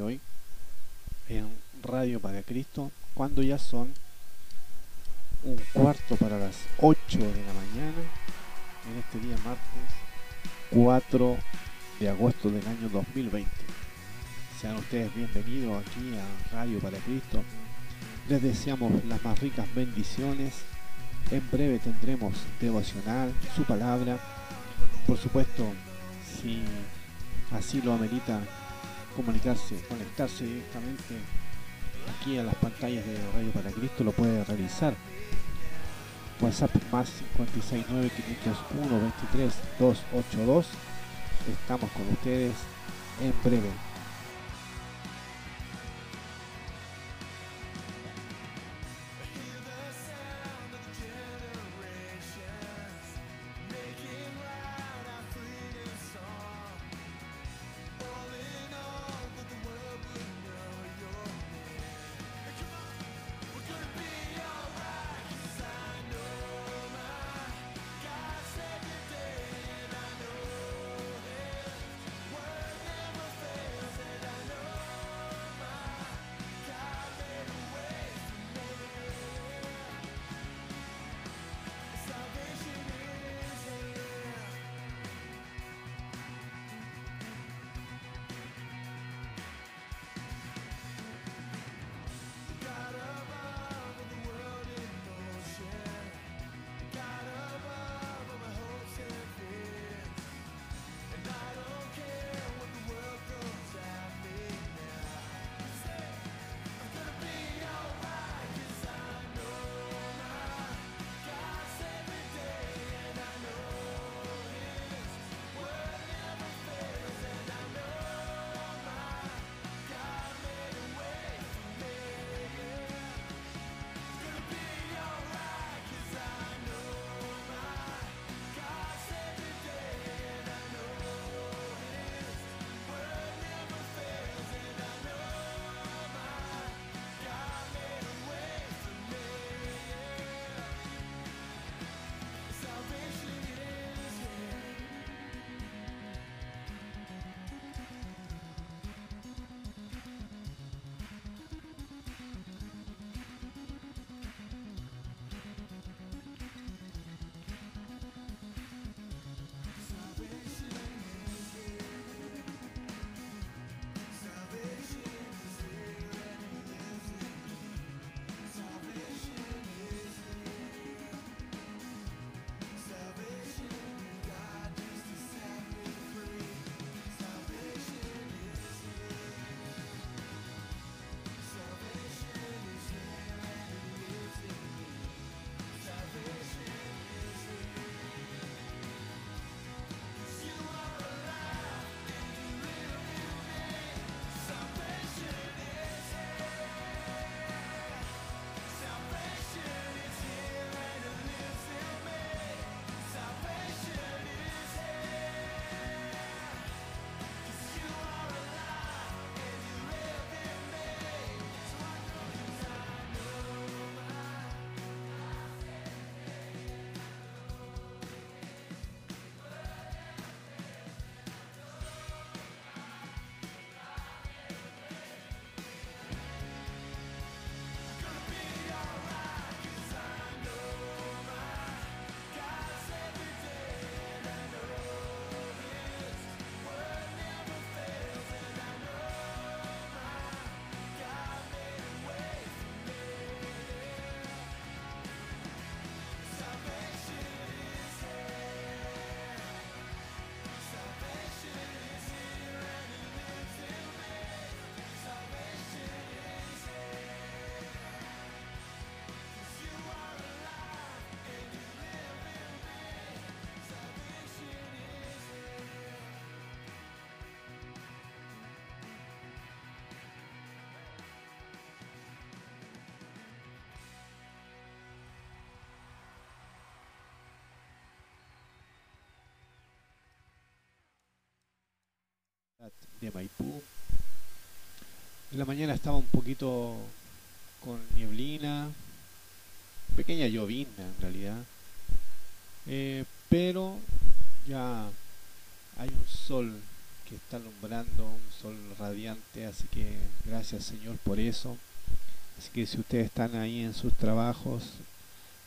hoy en Radio para Cristo, cuando ya son un cuarto para las 8 de la mañana, en este día martes 4 de agosto del año 2020. Sean ustedes bienvenidos aquí a Radio para Cristo. Les deseamos las más ricas bendiciones. En breve tendremos devocional, su palabra. Por supuesto, si así lo amerita comunicarse, conectarse directamente aquí a las pantallas de Radio para Cristo, lo puede realizar. WhatsApp más 569 501 23 282. Estamos con ustedes en breve. De Maipú. En la mañana estaba un poquito con nieblina, pequeña llovina en realidad, eh, pero ya hay un sol que está alumbrando un sol radiante, así que gracias Señor por eso. Así que si ustedes están ahí en sus trabajos,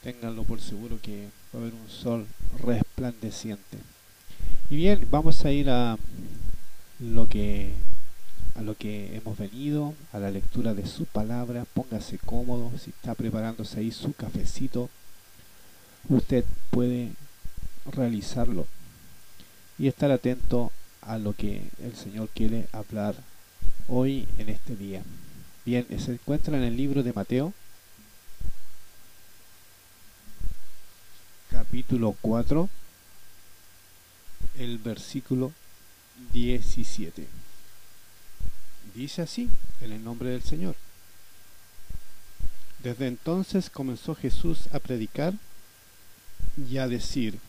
ténganlo por seguro que va a haber un sol resplandeciente. Y bien, vamos a ir a lo que a lo que hemos venido, a la lectura de su palabra. Póngase cómodo, si está preparándose ahí su cafecito, usted puede realizarlo y estar atento a lo que el Señor quiere hablar hoy en este día. Bien, se encuentra en el libro de Mateo, capítulo 4, el versículo 17. Dice así, en el nombre del Señor. Desde entonces comenzó Jesús a predicar y a decir,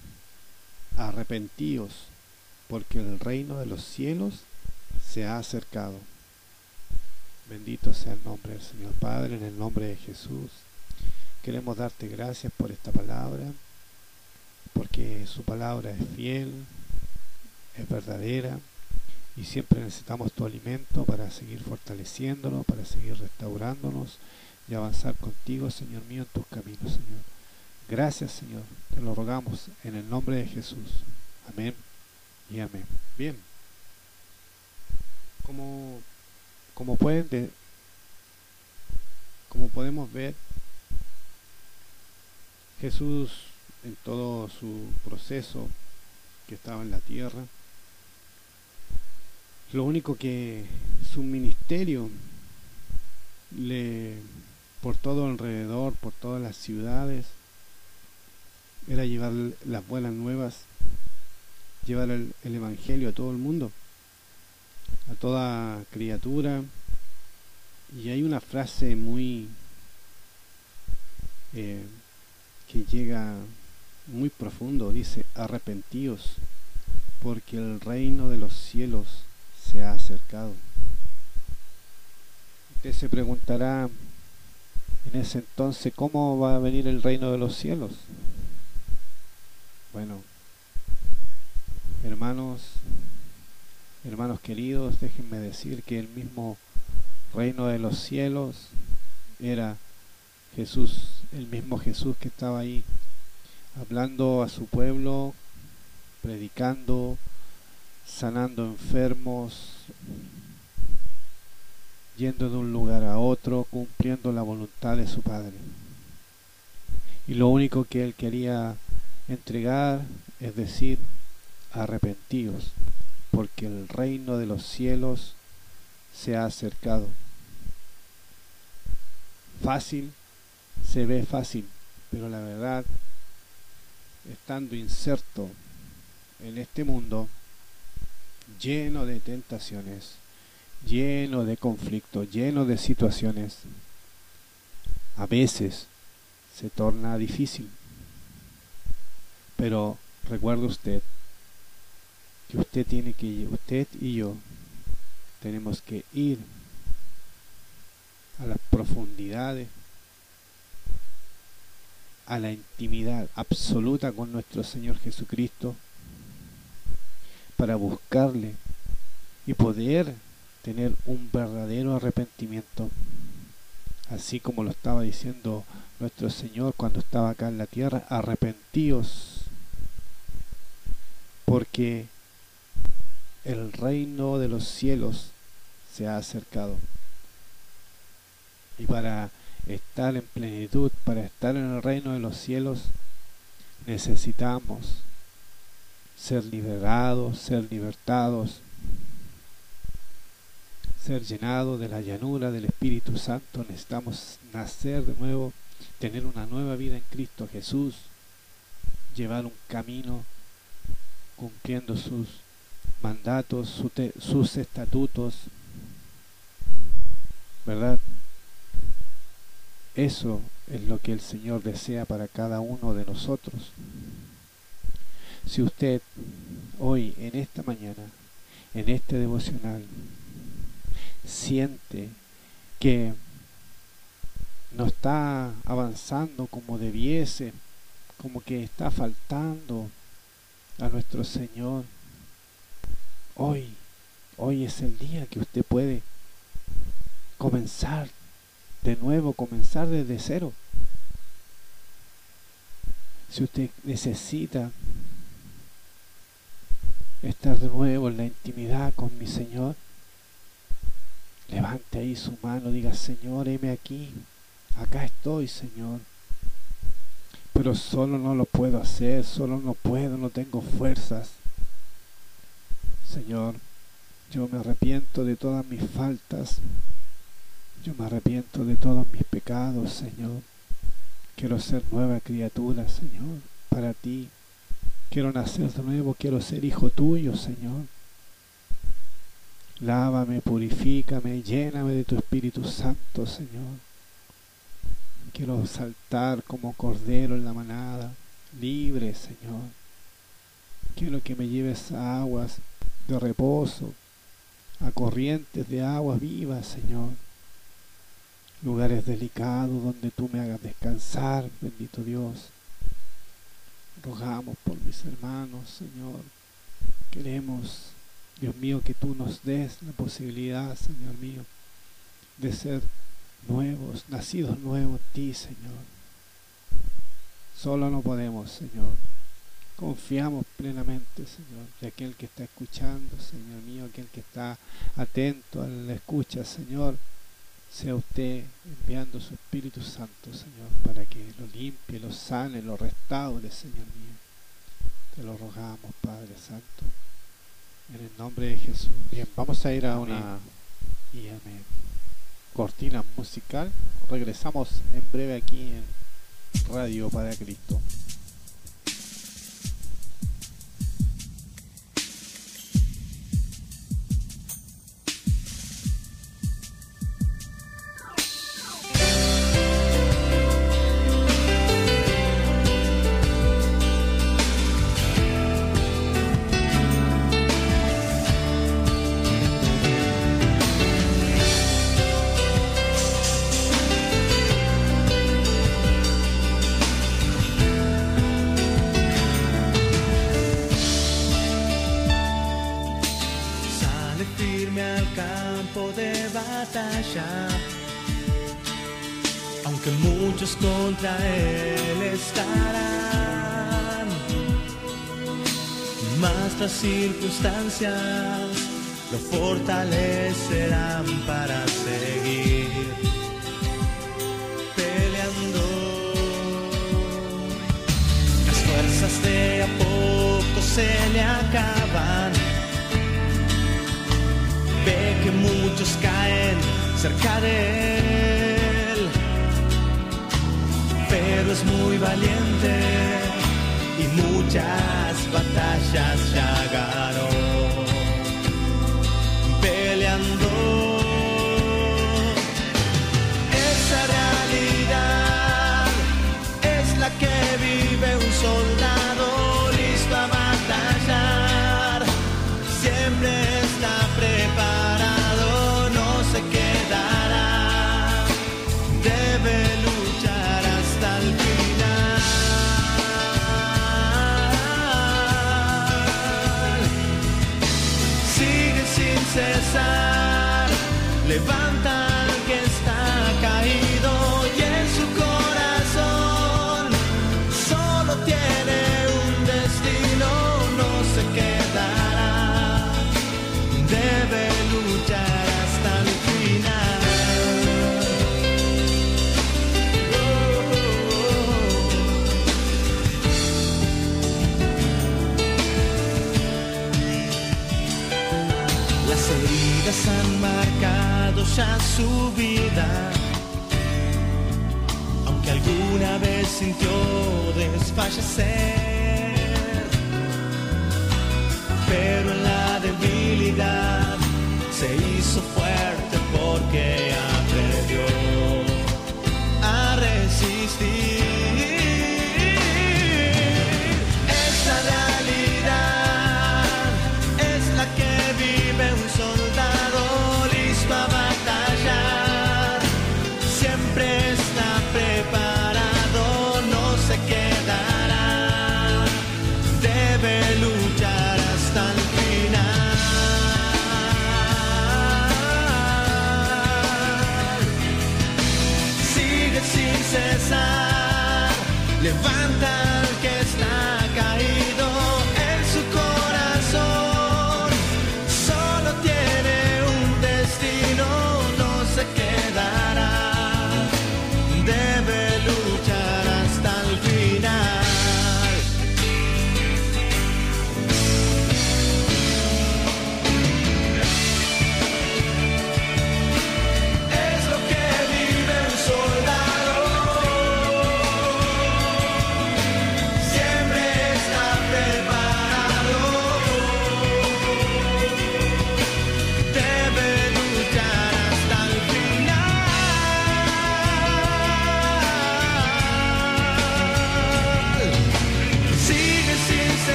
arrepentíos, porque el reino de los cielos se ha acercado. Bendito sea el nombre del Señor Padre, en el nombre de Jesús. Queremos darte gracias por esta palabra, porque su palabra es fiel, es verdadera, y siempre necesitamos tu alimento para seguir fortaleciéndonos, para seguir restaurándonos y avanzar contigo, Señor mío, en tus caminos, Señor. Gracias, Señor. Te lo rogamos en el nombre de Jesús. Amén y amén. Bien. Como, como pueden como podemos ver, Jesús en todo su proceso que estaba en la tierra, lo único que su ministerio le por todo alrededor, por todas las ciudades, era llevar las buenas nuevas, llevar el, Evangelio a todo el mundo, a toda criatura. Y hay una frase muy eh, que llega muy profundo, dice, arrepentíos, porque el reino de los cielos se ha acercado. Usted se preguntará en ese entonces, ¿cómo va a venir el reino de los cielos? Bueno, hermanos, hermanos queridos, déjenme decir que el mismo reino de los cielos era Jesús, el mismo Jesús que estaba ahí hablando a su pueblo, predicando, sanando enfermos, yendo de un lugar a otro, cumpliendo la voluntad de su Padre. Y lo único que él quería entregar, es decir, arrepentidos, porque el reino de los cielos se ha acercado. Fácil, se ve fácil, pero la verdad, estando inserto en este mundo, lleno de tentaciones, lleno de conflictos, lleno de situaciones, a veces se torna difícil. Pero recuerde usted que usted tiene que usted y yo tenemos que ir a las profundidades, a la intimidad absoluta con nuestro Señor Jesucristo para buscarle y poder tener un verdadero arrepentimiento, así como lo estaba diciendo nuestro Señor cuando estaba acá en la tierra, arrepentíos porque el reino de los cielos se ha acercado. Y para estar en plenitud, para estar en el reino de los cielos, necesitamos ser liberados, ser libertados, ser llenados de la llanura del Espíritu Santo. Necesitamos nacer de nuevo, tener una nueva vida en Cristo Jesús, llevar un camino cumpliendo sus mandatos, sus estatutos, ¿verdad? Eso es lo que el Señor desea para cada uno de nosotros. Si usted hoy, en esta mañana, en este devocional, siente que no está avanzando como debiese, como que está faltando a nuestro Señor. Hoy Hoy es el día que usted puede comenzar de nuevo, comenzar desde cero. Si usted necesita estar de nuevo en la intimidad con mi Señor, levante ahí su mano, diga, Señor, heme aquí, acá estoy, Señor. Pero solo no lo puedo hacer, solo no puedo, no tengo fuerzas. Señor, yo me arrepiento de todas mis faltas, yo me arrepiento de todos mis pecados, Señor. Quiero ser nueva criatura, Señor, para ti. Quiero nacer de nuevo, quiero ser hijo tuyo, Señor. Lávame, purifícame, lléname de tu Espíritu Santo, Señor. Quiero saltar como cordero en la manada, libre, Señor. Quiero que me lleves a aguas de reposo, a corrientes de aguas vivas, Señor lugares delicados donde tú me hagas descansar, bendito Dios. Rogamos por mis hermanos, Señor. Queremos, Dios mío, que tú nos des la posibilidad, Señor mío, de ser nuevos, nacidos nuevos en ti, Señor. Solo no podemos, Señor. Confiamos plenamente, Señor, de aquel que está escuchando, Señor mío, aquel que está atento a la escucha, Señor sea usted enviando su Espíritu Santo, Señor, para que lo limpie, lo sane, lo restaure, Señor mío. Te lo rogamos, Padre Santo, en el nombre de Jesús. Bien, vamos a ir a una y amén. cortina musical. Regresamos en breve aquí en Radio para Cristo. Circunstancias lo fortalecerán para seguir peleando. Las fuerzas de a poco se le acaban. Ve que muchos caen cerca de él, pero es muy valiente y muchas batallas ya ganó. Peleando. Su vida. Aunque alguna vez sintió desfallecer, pero en la debilidad se hizo fuerte porque aprendió a resistir.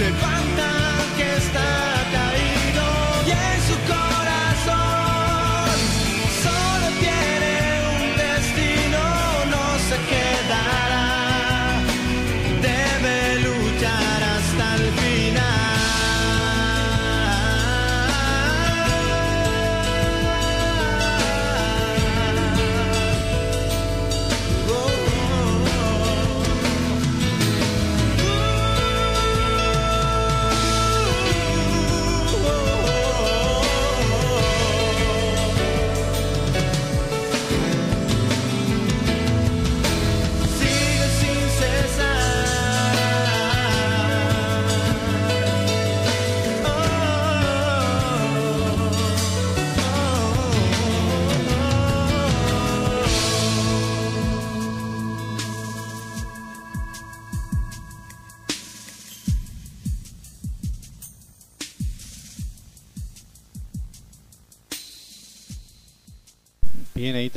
Brooklyn.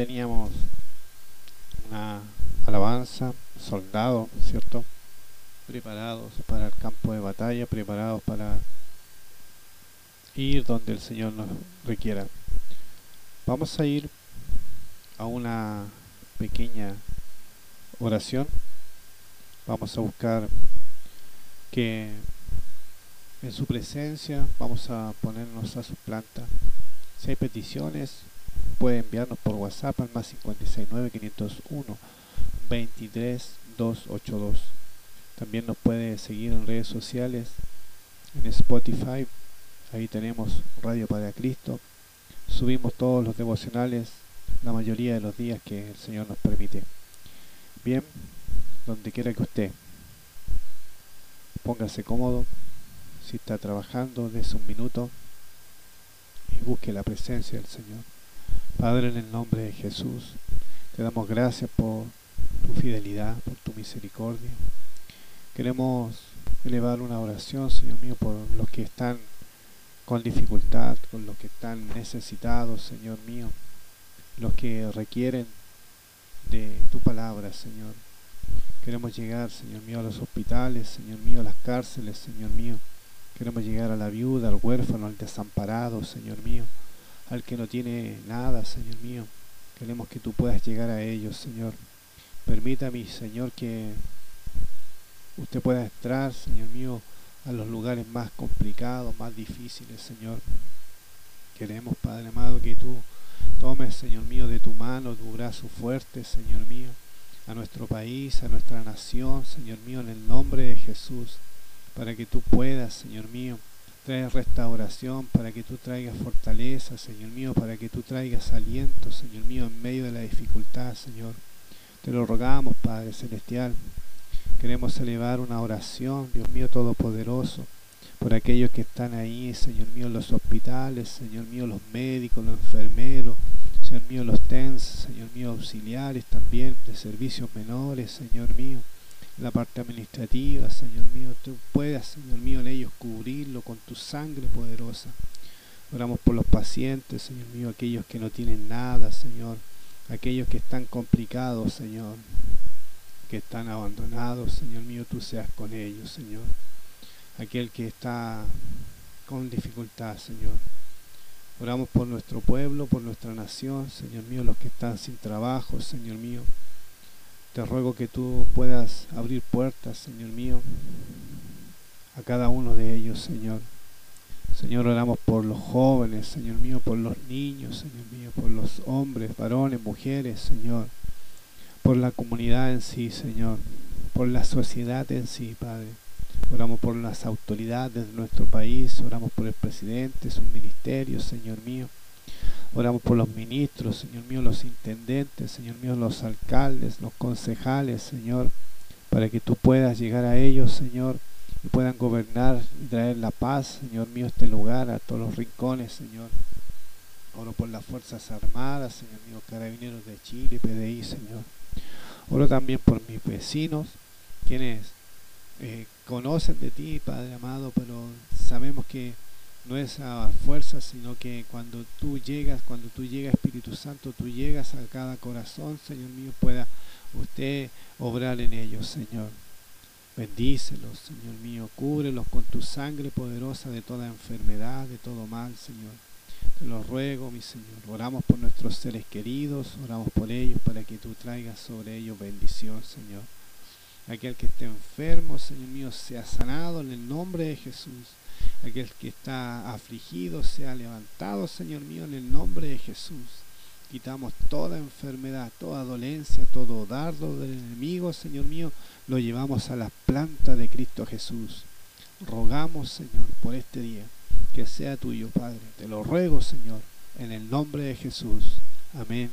Teníamos una alabanza, soldados, ¿cierto? Preparados para el campo de batalla, preparados para ir donde el Señor nos requiera. Vamos a ir a una pequeña oración. Vamos a buscar que en su presencia vamos a ponernos a su planta. Si hay peticiones, puede enviarnos por WhatsApp al más 569 501 23 282. También nos puede seguir en redes sociales, en Spotify. Ahí tenemos Radio para Cristo. Subimos todos los devocionales la mayoría de los días que el Señor nos permite. Bien, donde quiera que usted póngase cómodo, si está trabajando, dése un minuto y busque la presencia del Señor. Padre, en el nombre de Jesús, te damos gracias por tu fidelidad, por tu misericordia. Queremos elevar una oración, Señor mío, por los que están con dificultad, con los que están necesitados, Señor mío, los que requieren de tu palabra, Señor. Queremos llegar, Señor mío, a los hospitales, Señor mío, a las cárceles, Señor mío. Queremos llegar a la viuda, al huérfano, al desamparado, Señor mío, al que no tiene nada, Señor mío. Queremos que tú puedas llegar a ellos, Señor. Permítame, Señor, que usted pueda entrar, Señor mío, a los lugares más complicados, más difíciles, Señor. Queremos, Padre amado, que tú tomes, Señor mío, de tu mano, tu brazo fuerte, Señor mío, a nuestro país, a nuestra nación, Señor mío, en el nombre de Jesús, para que tú puedas, Señor mío, traer restauración, para que tú traigas fortaleza, Señor mío, para que tú traigas aliento, Señor mío, en medio de la dificultad, Señor. Te lo rogamos, Padre Celestial. Queremos elevar una oración, Dios mío Todopoderoso, por aquellos que están ahí, Señor mío, los hospitales, Señor mío, los médicos, los enfermeros, Señor mío, los TENS, Señor mío, auxiliares también de servicios menores, Señor mío, la parte administrativa, Señor mío, tú puedas, Señor mío, en ellos cubrirlo con tu sangre poderosa. Oramos por los pacientes, Señor mío, aquellos que no tienen nada, Señor, aquellos que están complicados, Señor, que están abandonados, Señor mío, tú seas con ellos, Señor. Aquel que está con dificultad, Señor. Oramos por nuestro pueblo, por nuestra nación, Señor mío, los que están sin trabajo, Señor mío. Te ruego que tú puedas abrir puertas, Señor mío, a cada uno de ellos, Señor. Señor, oramos por los jóvenes, Señor mío, por los niños, Señor mío, por los hombres, varones, mujeres, Señor por la comunidad en sí, Señor, por la sociedad en sí, Padre. Oramos por las autoridades de nuestro país, oramos por el presidente, sus ministerios, Señor mío. Oramos por los ministros, Señor mío, los intendentes, Señor mío, los alcaldes, los concejales, Señor, para que tú puedas llegar a ellos, Señor, y puedan gobernar y traer la paz, Señor mío, este lugar, a todos los rincones, Señor. Oro por las Fuerzas Armadas, Señor mío, Carabineros de Chile, PDI, Señor. Oro también por mis vecinos, quienes eh, conocen de ti, Padre amado, pero sabemos que no es a fuerza, sino que cuando tú llegas, cuando tú llegas Espíritu Santo, tú llegas a cada corazón, Señor mío, pueda usted obrar en ellos, Señor. Bendícelos, Señor mío, cúbrelos con tu sangre poderosa de toda enfermedad, de todo mal, Señor. Te lo ruego, mi Señor. Oramos por nuestros seres queridos, oramos por ellos para que tú traigas sobre ellos bendición, Señor. Aquel que esté enfermo, Señor mío, sea sanado en el nombre de Jesús. Aquel que está afligido sea levantado, Señor mío, en el nombre de Jesús. Quitamos toda enfermedad, toda dolencia, todo dardo del enemigo, Señor mío, lo llevamos a la planta de Cristo Jesús. Rogamos, Señor, por este día que sea tuyo, Padre. Te lo ruego, Señor, en el nombre de Jesús. Amén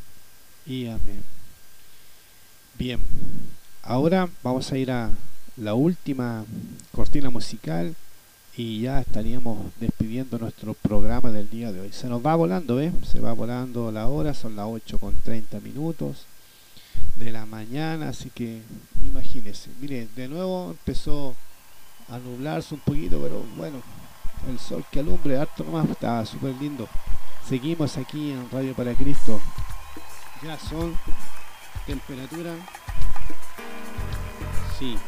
y amén. Bien, ahora vamos a ir a la última cortina musical y ya estaríamos despidiendo nuestro programa del día de hoy. Se nos va volando, ¿eh? Se va volando la hora, son las 8 con 30 minutos de la mañana, así que imagínense. Mire, de nuevo empezó a nublarse un poquito, pero bueno, el sol que alumbre harto nomás, está súper lindo. Seguimos aquí en Radio para Cristo. Ya son temperatura. Sí,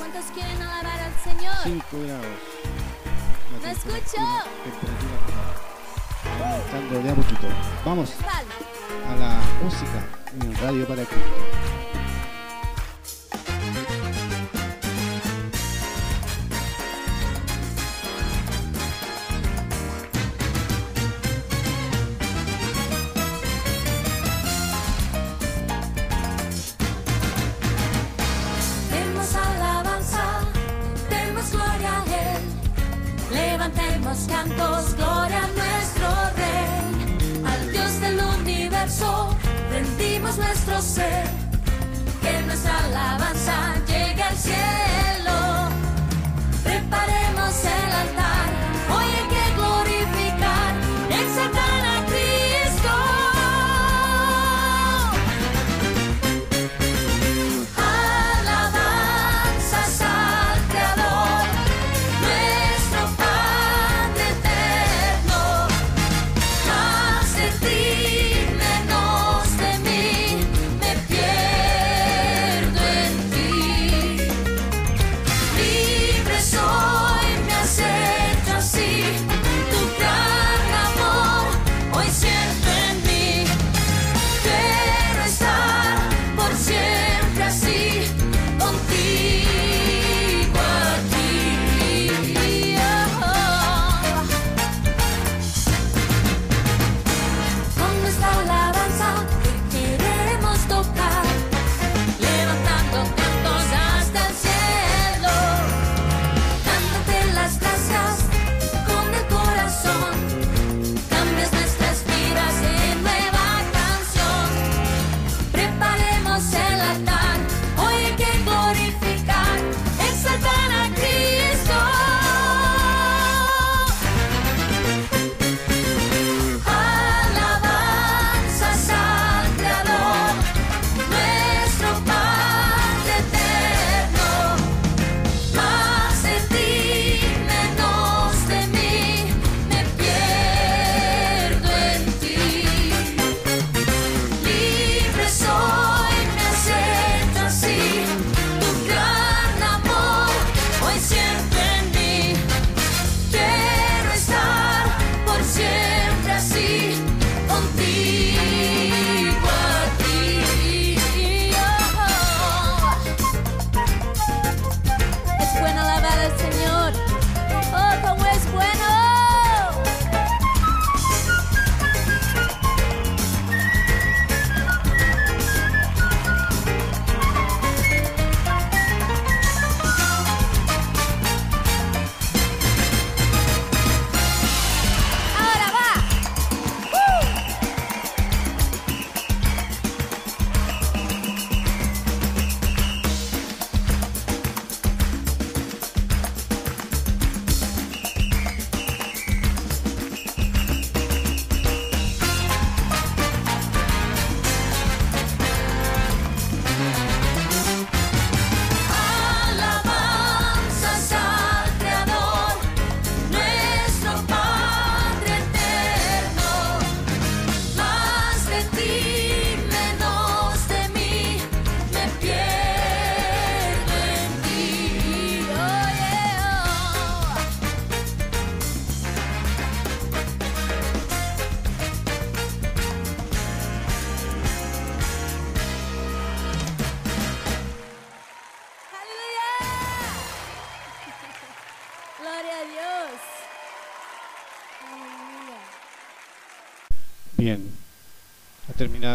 ¿Cuántos quieren alabar al Señor? 5 grados. ¡No escucho! Aumentando de a poquito. Vamos a la música en Radio para Cristo. Levantemos cantos, gloria a nuestro Rey. Al Dios del universo, rendimos nuestro ser. Que nuestra alabanza llegue al cielo. Preparemos el altar,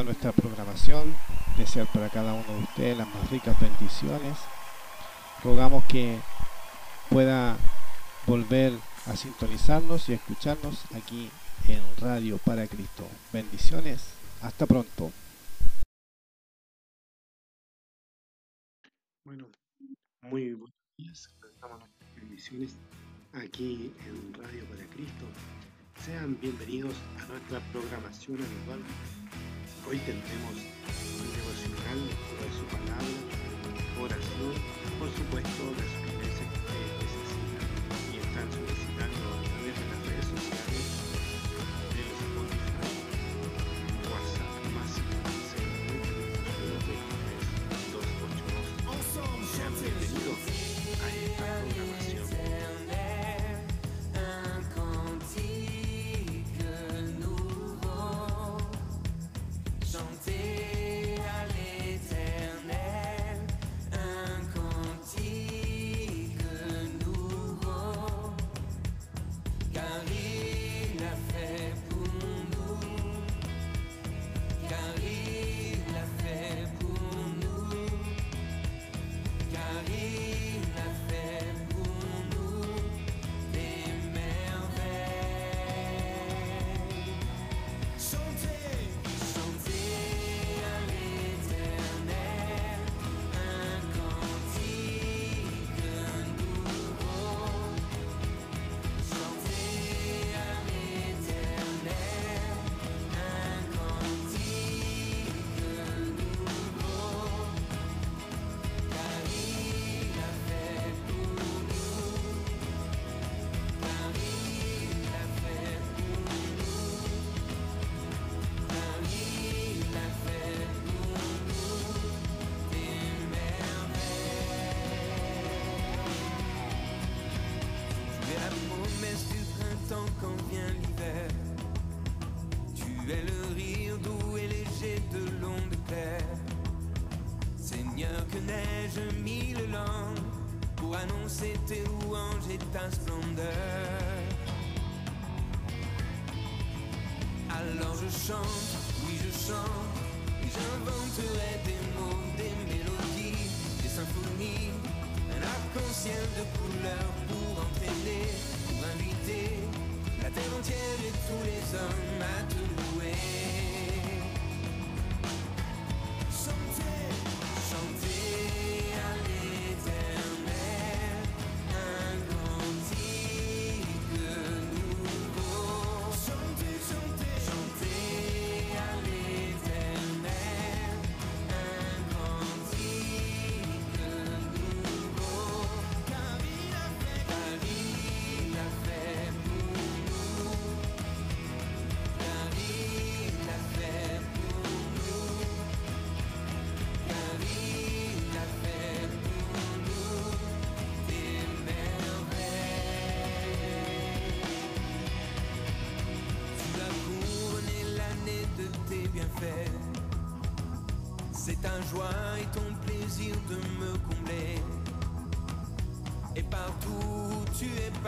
nuestra programación. Desear para cada uno de ustedes las más ricas bendiciones. Rogamos que pueda volver a sintonizarnos y escucharnos aquí en Radio para Cristo. Bendiciones. Hasta pronto. Bueno, muy buenos días. Aquí en Radio para Cristo. Sean bienvenidos a nuestra programación habitual. Hoy tendremos un devocional, de su palabra, oración, por supuesto, las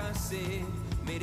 passer, mais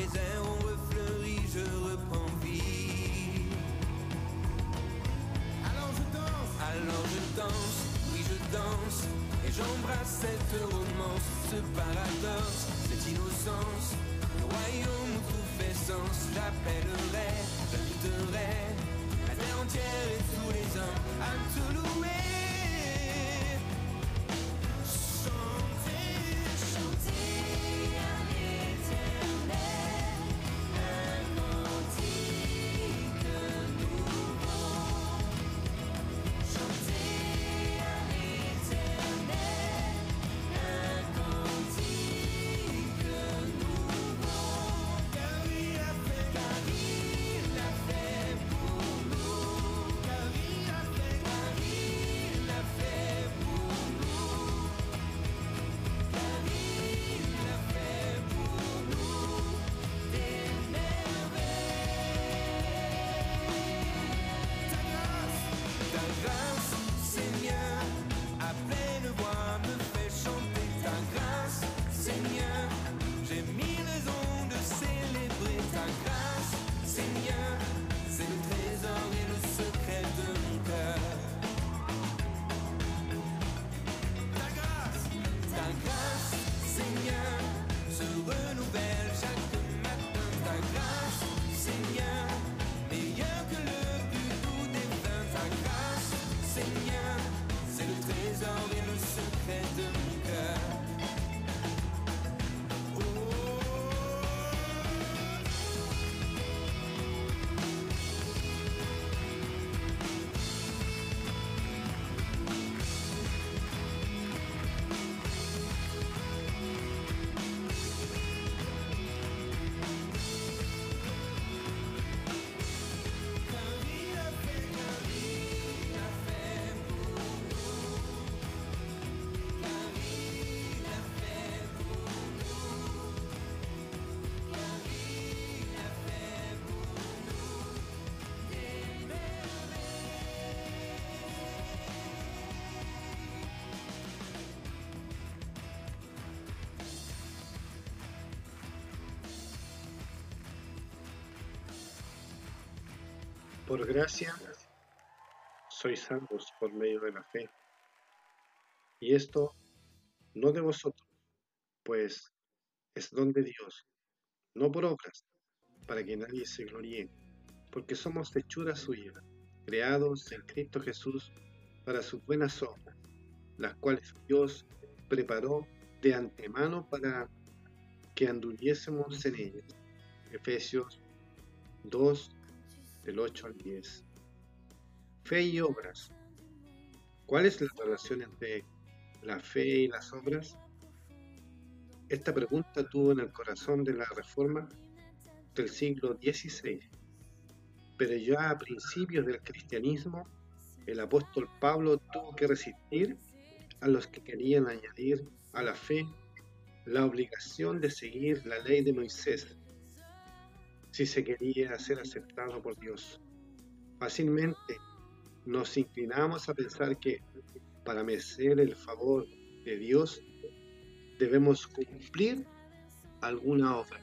Por gracia sois salvos por medio de la fe. Y esto no de vosotros, pues es don de Dios, no por obras, para que nadie se gloríe, porque somos hechura suya, creados en Cristo Jesús para sus buenas obras, las cuales Dios preparó de antemano para que anduviésemos en ellas. Efesios 2, del 8 al 10. Fe y obras. ¿Cuál es la relación entre la fe y las obras? Esta pregunta tuvo en el corazón de la reforma del siglo XVI, pero ya a principios del cristianismo el apóstol Pablo tuvo que resistir a los que querían añadir a la fe la obligación de seguir la ley de Moisés si se quería ser aceptado por Dios. Fácilmente nos inclinamos a pensar que para merecer el favor de Dios debemos cumplir alguna obra.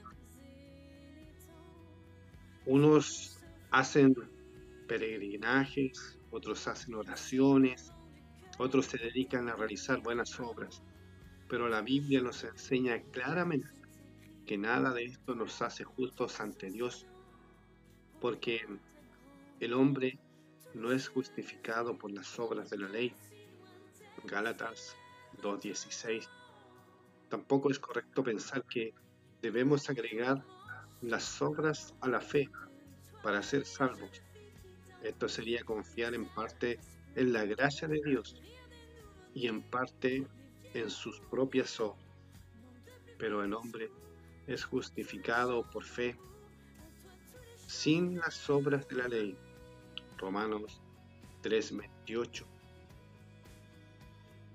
Unos hacen peregrinajes, otros hacen oraciones, otros se dedican a realizar buenas obras, pero la Biblia nos enseña claramente que nada de esto nos hace justos ante Dios, porque el hombre no es justificado por las obras de la ley. Gálatas 2.16. Tampoco es correcto pensar que debemos agregar las obras a la fe para ser salvos. Esto sería confiar en parte en la gracia de Dios y en parte en sus propias obras. Pero el hombre es justificado por fe sin las obras de la ley. Romanos 3:28.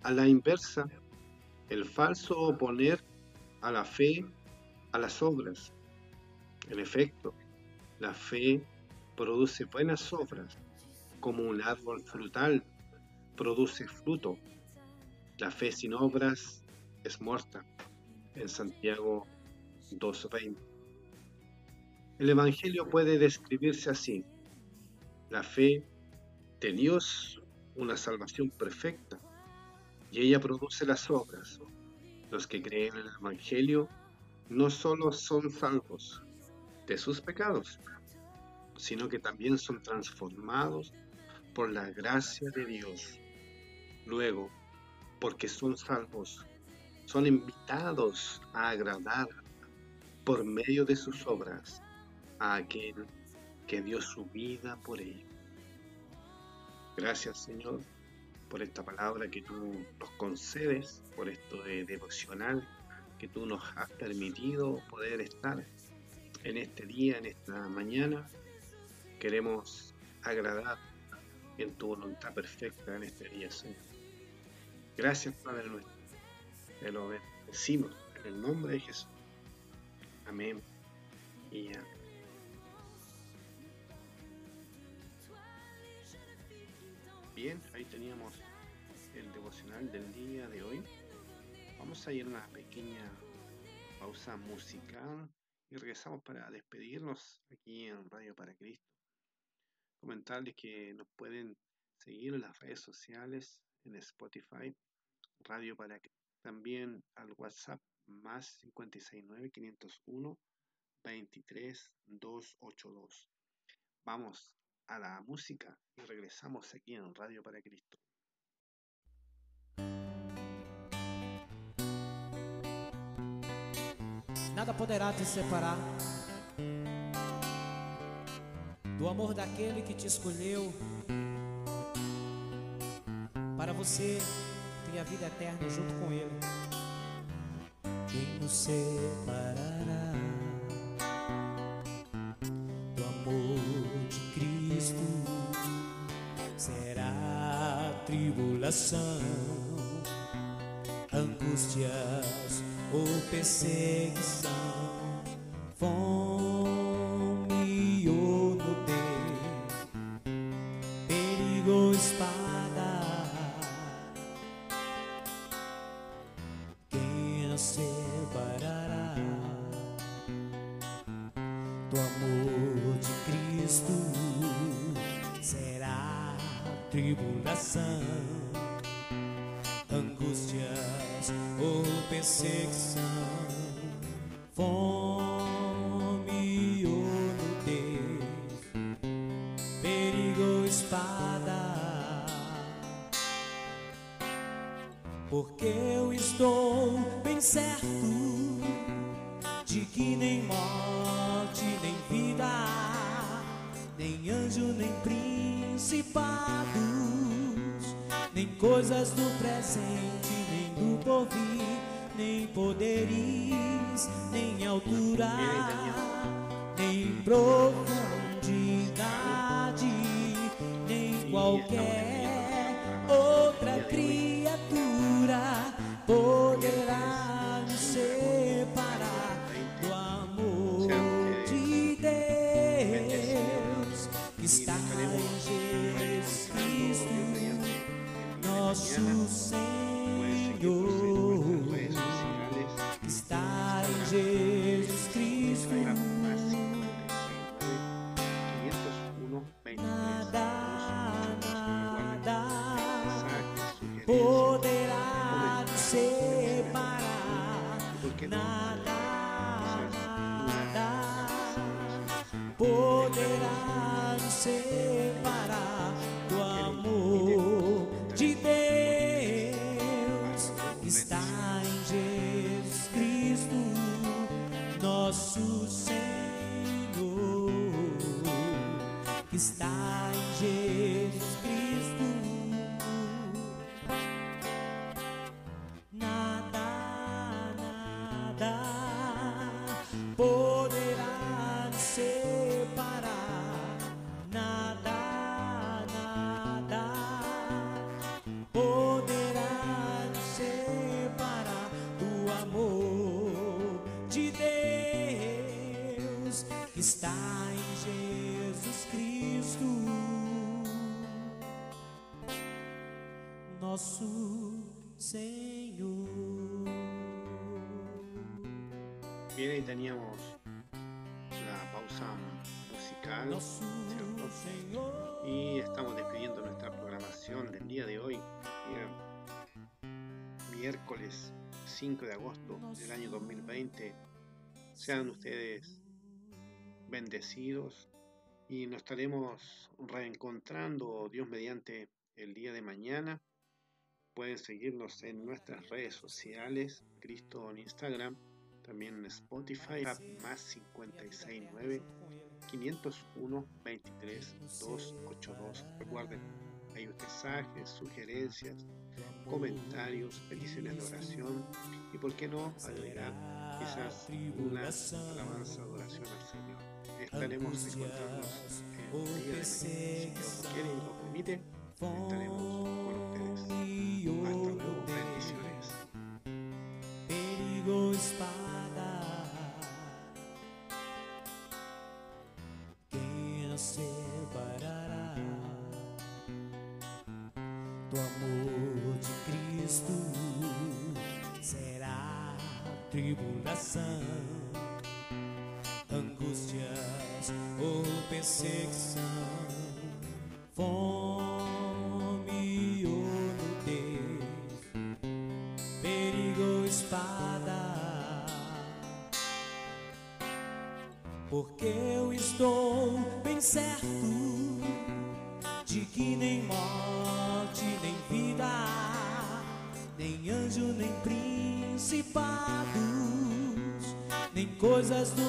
A la inversa, el falso oponer a la fe a las obras. En efecto, la fe produce buenas obras, como un árbol frutal produce fruto. La fe sin obras es muerta. En Santiago 2.20. El Evangelio puede describirse así. La fe de Dios, una salvación perfecta, y ella produce las obras. Los que creen en el Evangelio no solo son salvos de sus pecados, sino que también son transformados por la gracia de Dios. Luego, porque son salvos, son invitados a agradar por medio de sus obras a aquel que dio su vida por ellos. Gracias Señor por esta palabra que tú nos concedes, por esto de devocional que tú nos has permitido poder estar en este día, en esta mañana. Queremos agradar en tu voluntad perfecta en este día, Señor. Gracias, Padre nuestro. Te lo bendecimos en el nombre de Jesús. Amén y amén. Bien, ahí teníamos el devocional del día de hoy. Vamos a ir a una pequeña pausa musical y regresamos para despedirnos aquí en Radio para Cristo. Comentarles que nos pueden seguir en las redes sociales, en Spotify, Radio para Cristo. También al WhatsApp más 569 501 23 282. Vamos a la música y regresamos aquí en Radio para Cristo. Nada poderá te separar do amor daquele que te escolheu para você ter a vida eterna junto com Ele. Quem nos separará. Do amor de Cristo será tribulação, angústias ou perseguição, Bien, ahí teníamos la pausa musical. Y estamos despidiendo nuestra programación del día de hoy, miércoles 5 de agosto del año 2020. Sean ustedes bendecidos y nos estaremos reencontrando, Dios mediante, el día de mañana. Pueden seguirnos en nuestras redes sociales, Cristo en Instagram, también en Spotify, más 569 501 23 282. Recuerden, hay mensajes, sugerencias, comentarios, peticiones de oración y, por qué no, agregar quizás una alabanza de oración al Señor. Estaremos encontrándonos en el día de mañana. Si Dios lo quiere y lo permite, estaremos. coisas do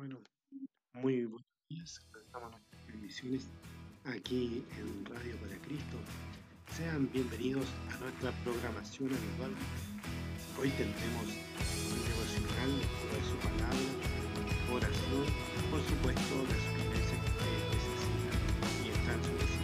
Bueno, muy buenos días, comenzamos nuestras transmisiones aquí en Radio para Cristo. Sean bienvenidos a nuestra programación habitual. Hoy tendremos un devocional de su palabra, oración, por supuesto, de su que necesita y está en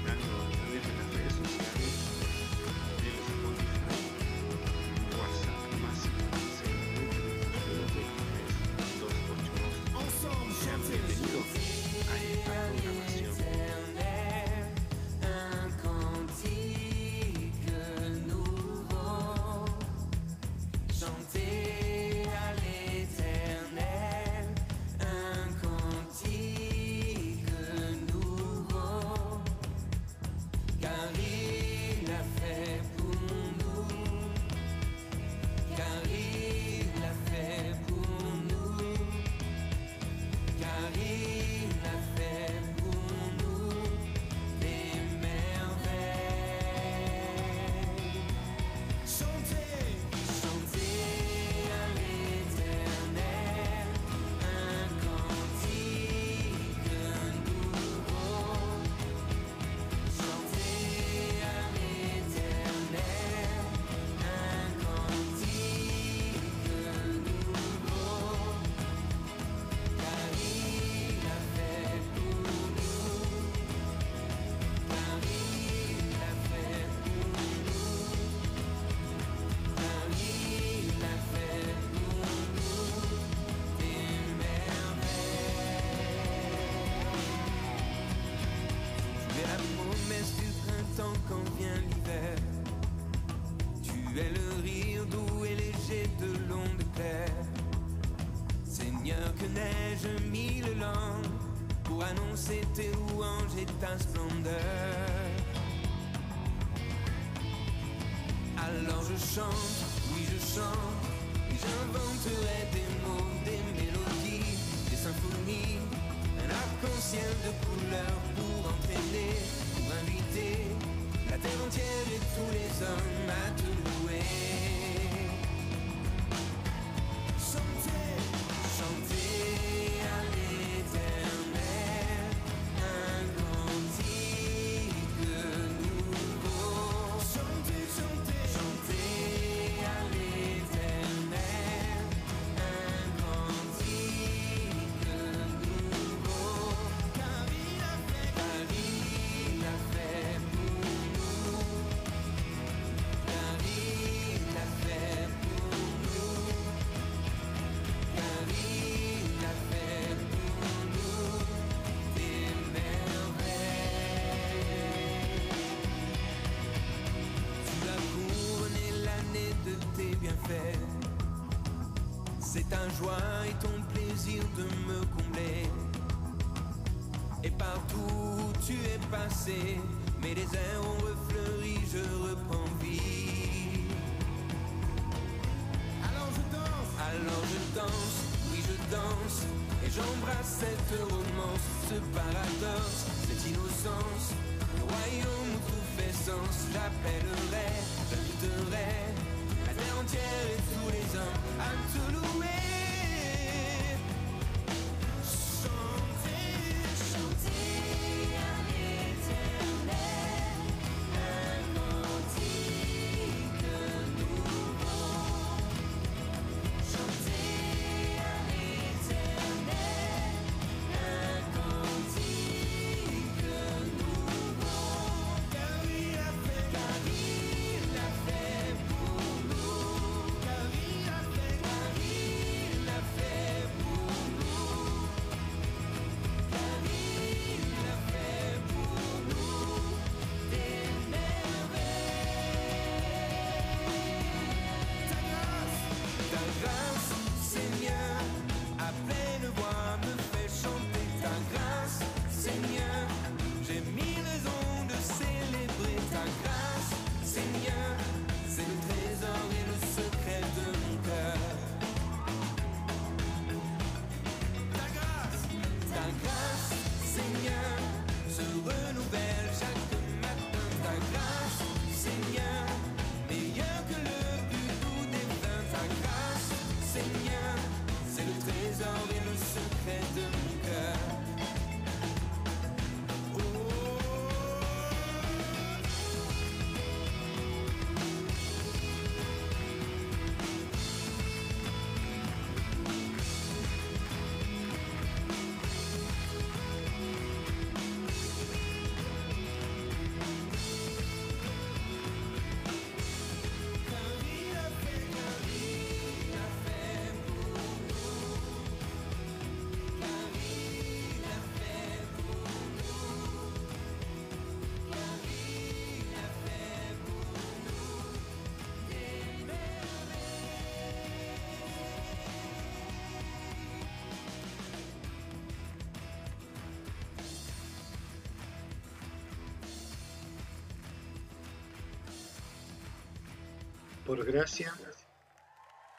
Por gracia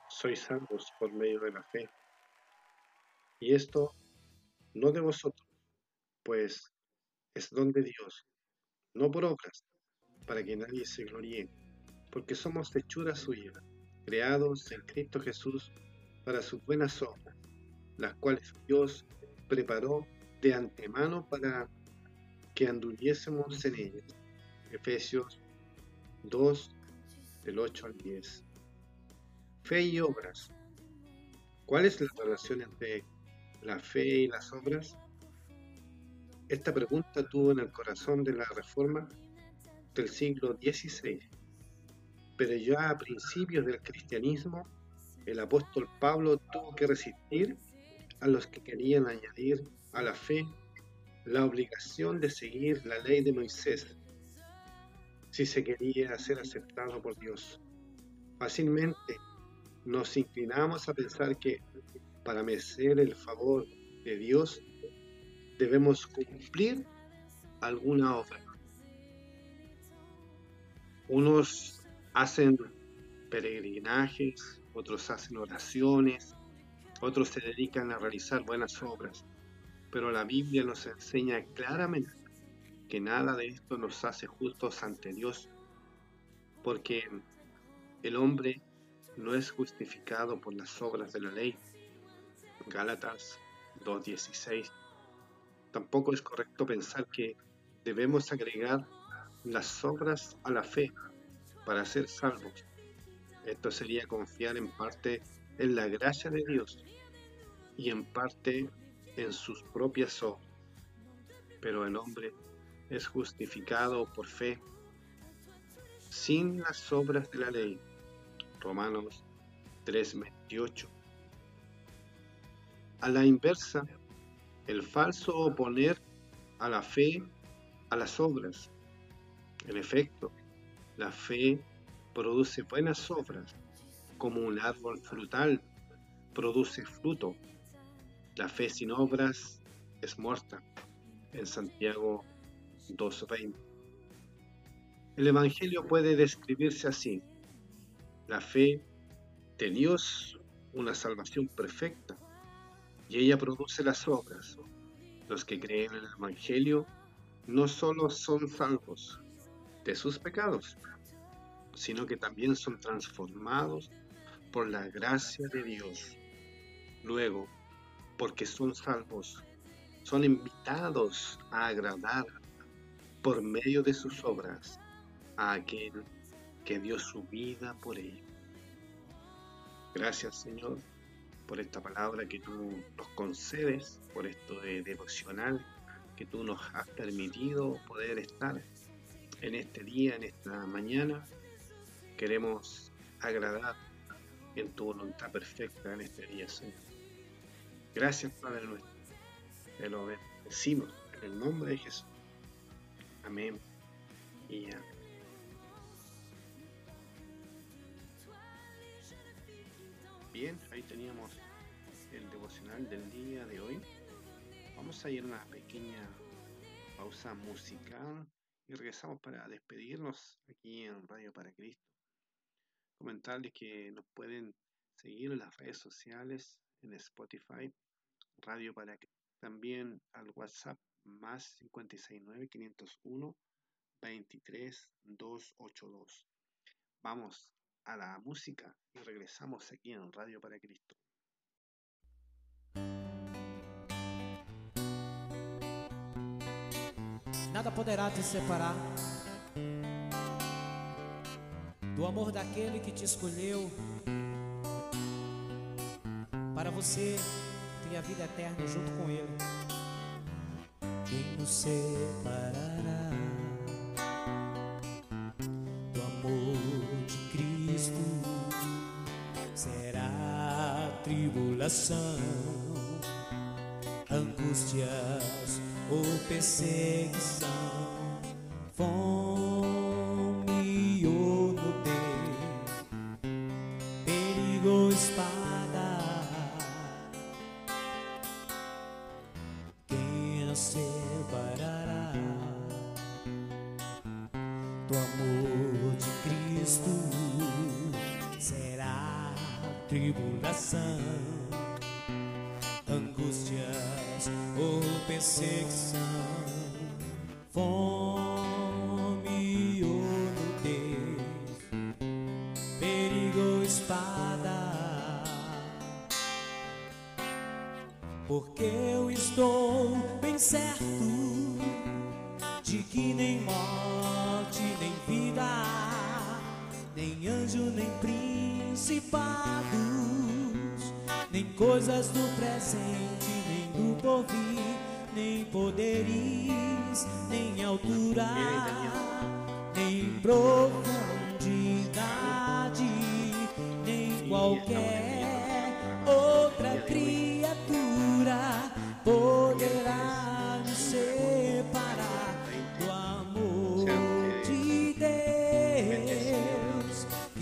sois salvos por medio de la fe. Y esto no de vosotros, pues es don de Dios, no por obras, para que nadie se gloríe, porque somos hechura suya, creados en Cristo Jesús para sus buenas obras, las cuales Dios preparó de antemano para que anduviésemos en ellas. Efesios 2, del 8 al 10. Fe y obras. ¿Cuál es la relación entre la fe y las obras? Esta pregunta tuvo en el corazón de la reforma del siglo XVI, pero ya a principios del cristianismo, el apóstol Pablo tuvo que resistir a los que querían añadir a la fe la obligación de seguir la ley de Moisés si se quería ser aceptado por Dios. Fácilmente nos inclinamos a pensar que para merecer el favor de Dios debemos cumplir alguna obra. Unos hacen peregrinajes, otros hacen oraciones, otros se dedican a realizar buenas obras, pero la Biblia nos enseña claramente que nada de esto nos hace justos ante Dios, porque el hombre no es justificado por las obras de la ley. Gálatas 2.16. Tampoco es correcto pensar que debemos agregar las obras a la fe para ser salvos. Esto sería confiar en parte en la gracia de Dios y en parte en sus propias obras. Pero el hombre es justificado por fe sin las obras de la ley. Romanos 3:28. A la inversa, el falso oponer a la fe a las obras. En efecto, la fe produce buenas obras, como un árbol frutal produce fruto. La fe sin obras es muerta. En Santiago 2.20. El Evangelio puede describirse así. La fe de Dios, una salvación perfecta, y ella produce las obras. Los que creen en el Evangelio no solo son salvos de sus pecados, sino que también son transformados por la gracia de Dios. Luego, porque son salvos, son invitados a agradar por medio de sus obras a aquel que dio su vida por ellos. Gracias Señor por esta palabra que tú nos concedes, por esto de devocional que tú nos has permitido poder estar en este día, en esta mañana. Queremos agradar en tu voluntad perfecta en este día, Señor. Gracias, Padre nuestro. Te lo bendecimos en el nombre de Jesús. Amén. Bien, ahí teníamos el devocional del día de hoy. Vamos a ir a una pequeña pausa musical y regresamos para despedirnos aquí en Radio para Cristo. Comentarles que nos pueden seguir en las redes sociales, en Spotify, Radio para Cristo, también al WhatsApp más 569 501 23 282. Vamos a la música y regresamos aquí en Radio para Cristo. Nada poderá te separar do amor daquele que te escolheu para você ter a vida eterna junto com Ele. Quem nos separará do amor de Cristo será tribulação, angústias ou perseguição, fome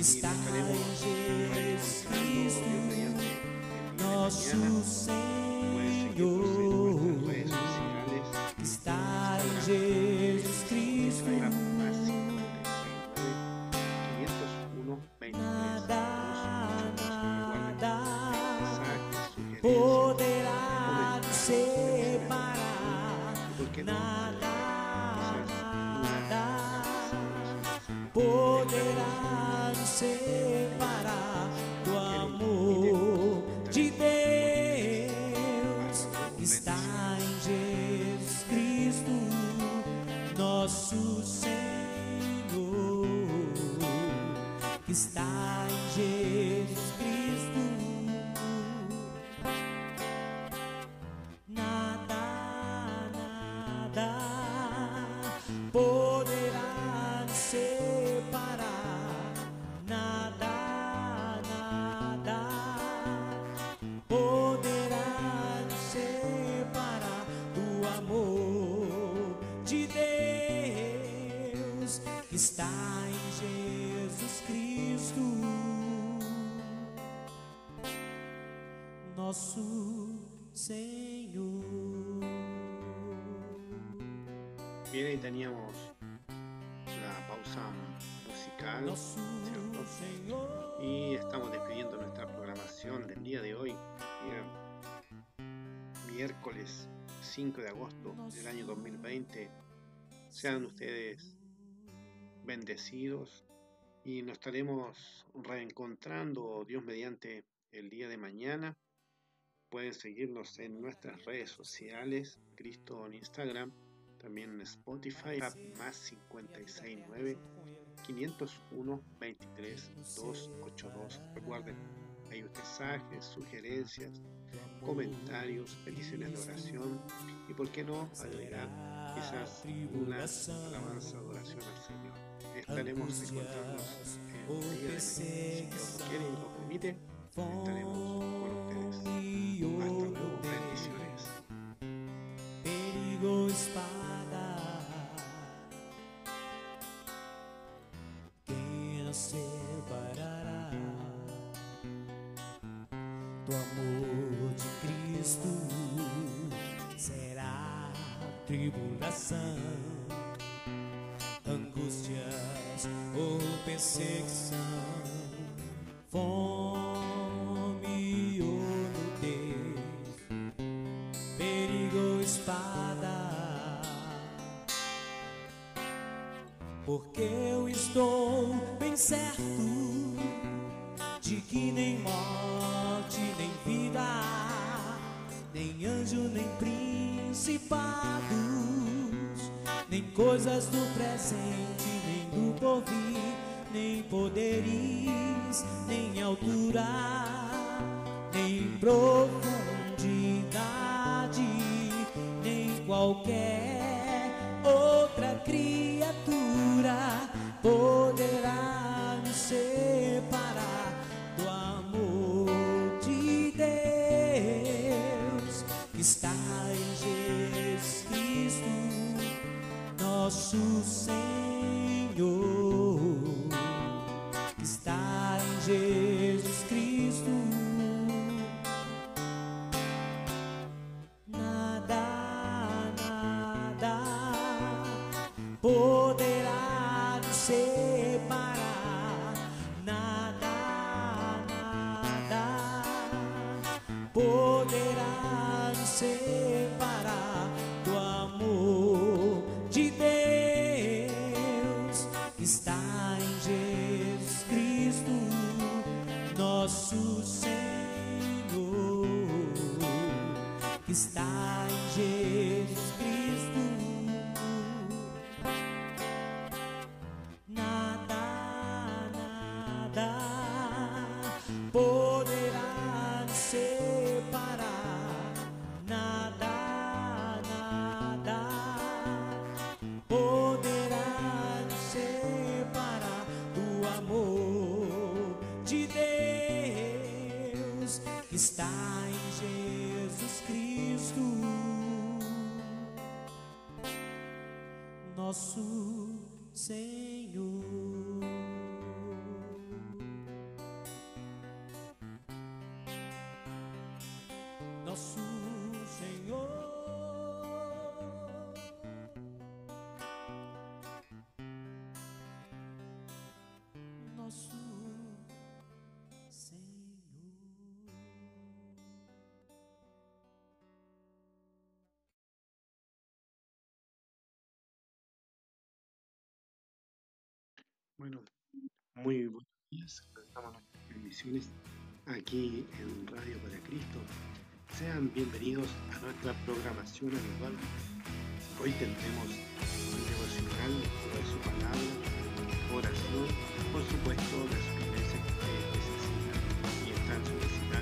está em Jesus Cristo, nosso Senhor, miércoles 5 de agosto del año 2020. Sean ustedes bendecidos y nos estaremos reencontrando, Dios mediante, el día de mañana. Pueden seguirnos en nuestras redes sociales, Cristo en Instagram, también en Spotify, más 569 501 23 282. Recuerden, hay mensajes, sugerencias, comentarios, peticiones de oración y, por qué no, agregar quizás una alabanza de oración al Señor. Estaremos encontrándonos en el día de mañana. Si Dios quiere y lo permite, estaremos con ustedes. Hasta luego, bendiciones. Tribulação, angústias ou perseguição, fome coisas do presente, nem do porvir, nem poderes, nem altura, aquí en Radio para Cristo. Sean bienvenidos a nuestra programación habitual. Hoy tendremos un devocional sobre su palabra, oración, por supuesto, las que necesitan y están solicitando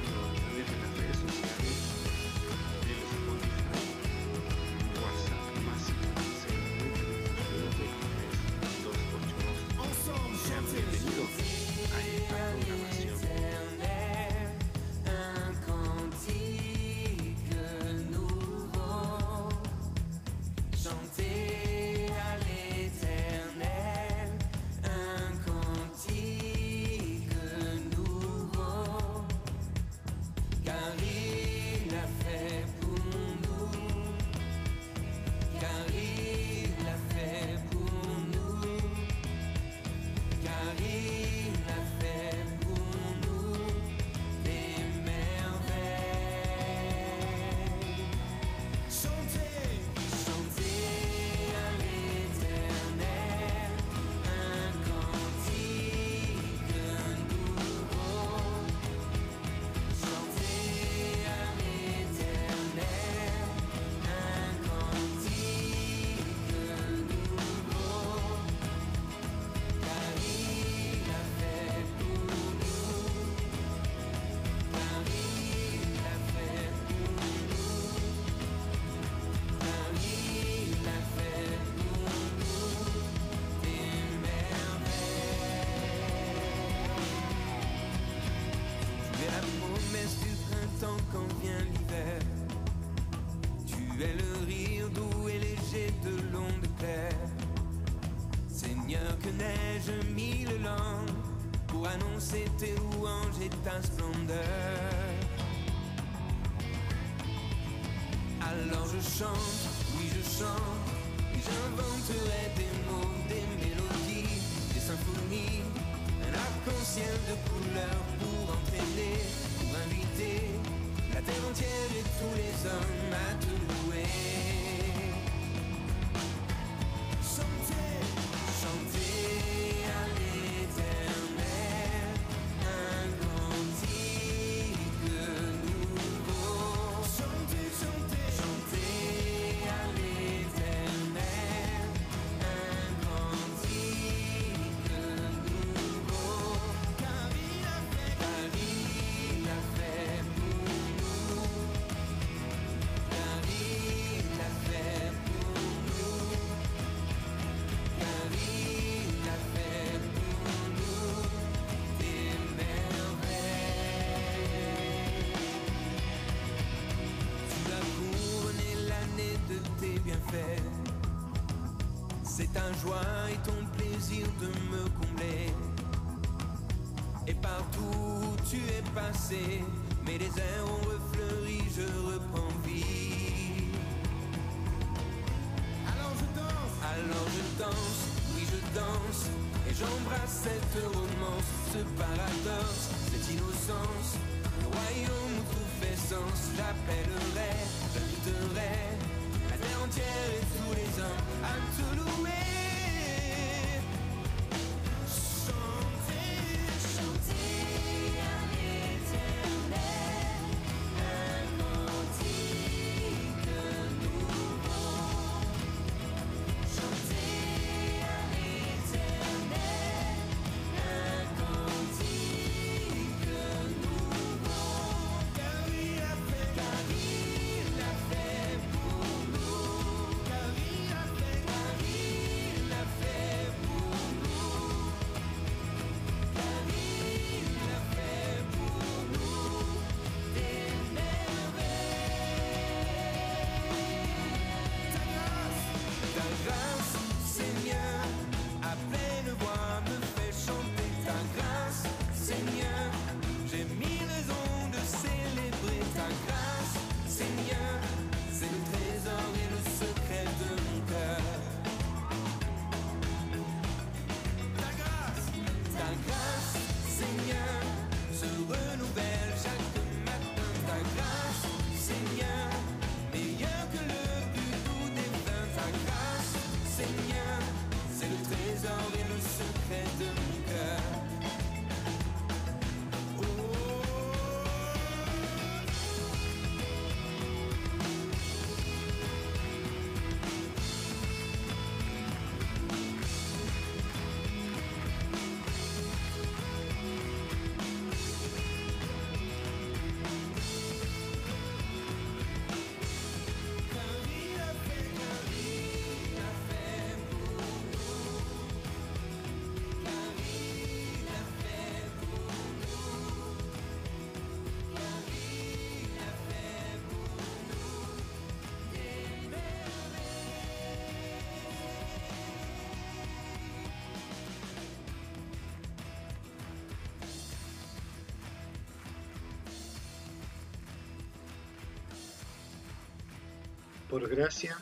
Por gracia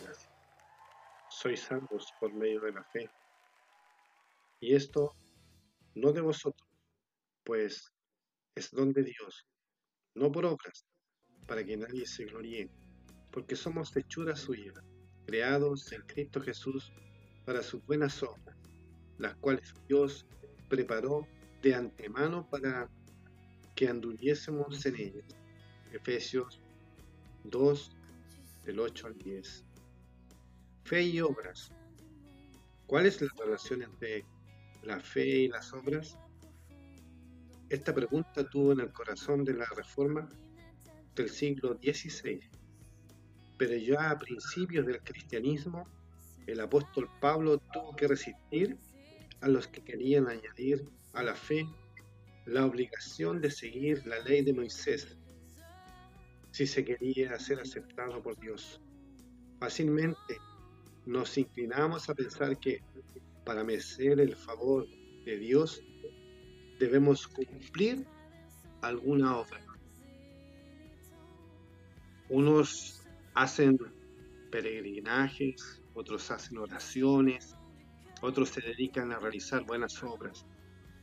sois salvos por medio de la fe. Y esto no de vosotros, pues es don de Dios, no por obras, para que nadie se gloríe, porque somos hechura suya, creados en Cristo Jesús para sus buenas obras, las cuales Dios preparó de antemano para que anduviésemos en ellas. Efesios 2, del 8 al 10. Fe y obras. ¿Cuál es la relación entre la fe y las obras? Esta pregunta tuvo en el corazón de la reforma del siglo XVI, pero ya a principios del cristianismo, el apóstol Pablo tuvo que resistir a los que querían añadir a la fe la obligación de seguir la ley de Moisés si se quería ser aceptado por Dios. Fácilmente nos inclinamos a pensar que para merecer el favor de Dios debemos cumplir alguna obra. Unos hacen peregrinajes, otros hacen oraciones, otros se dedican a realizar buenas obras,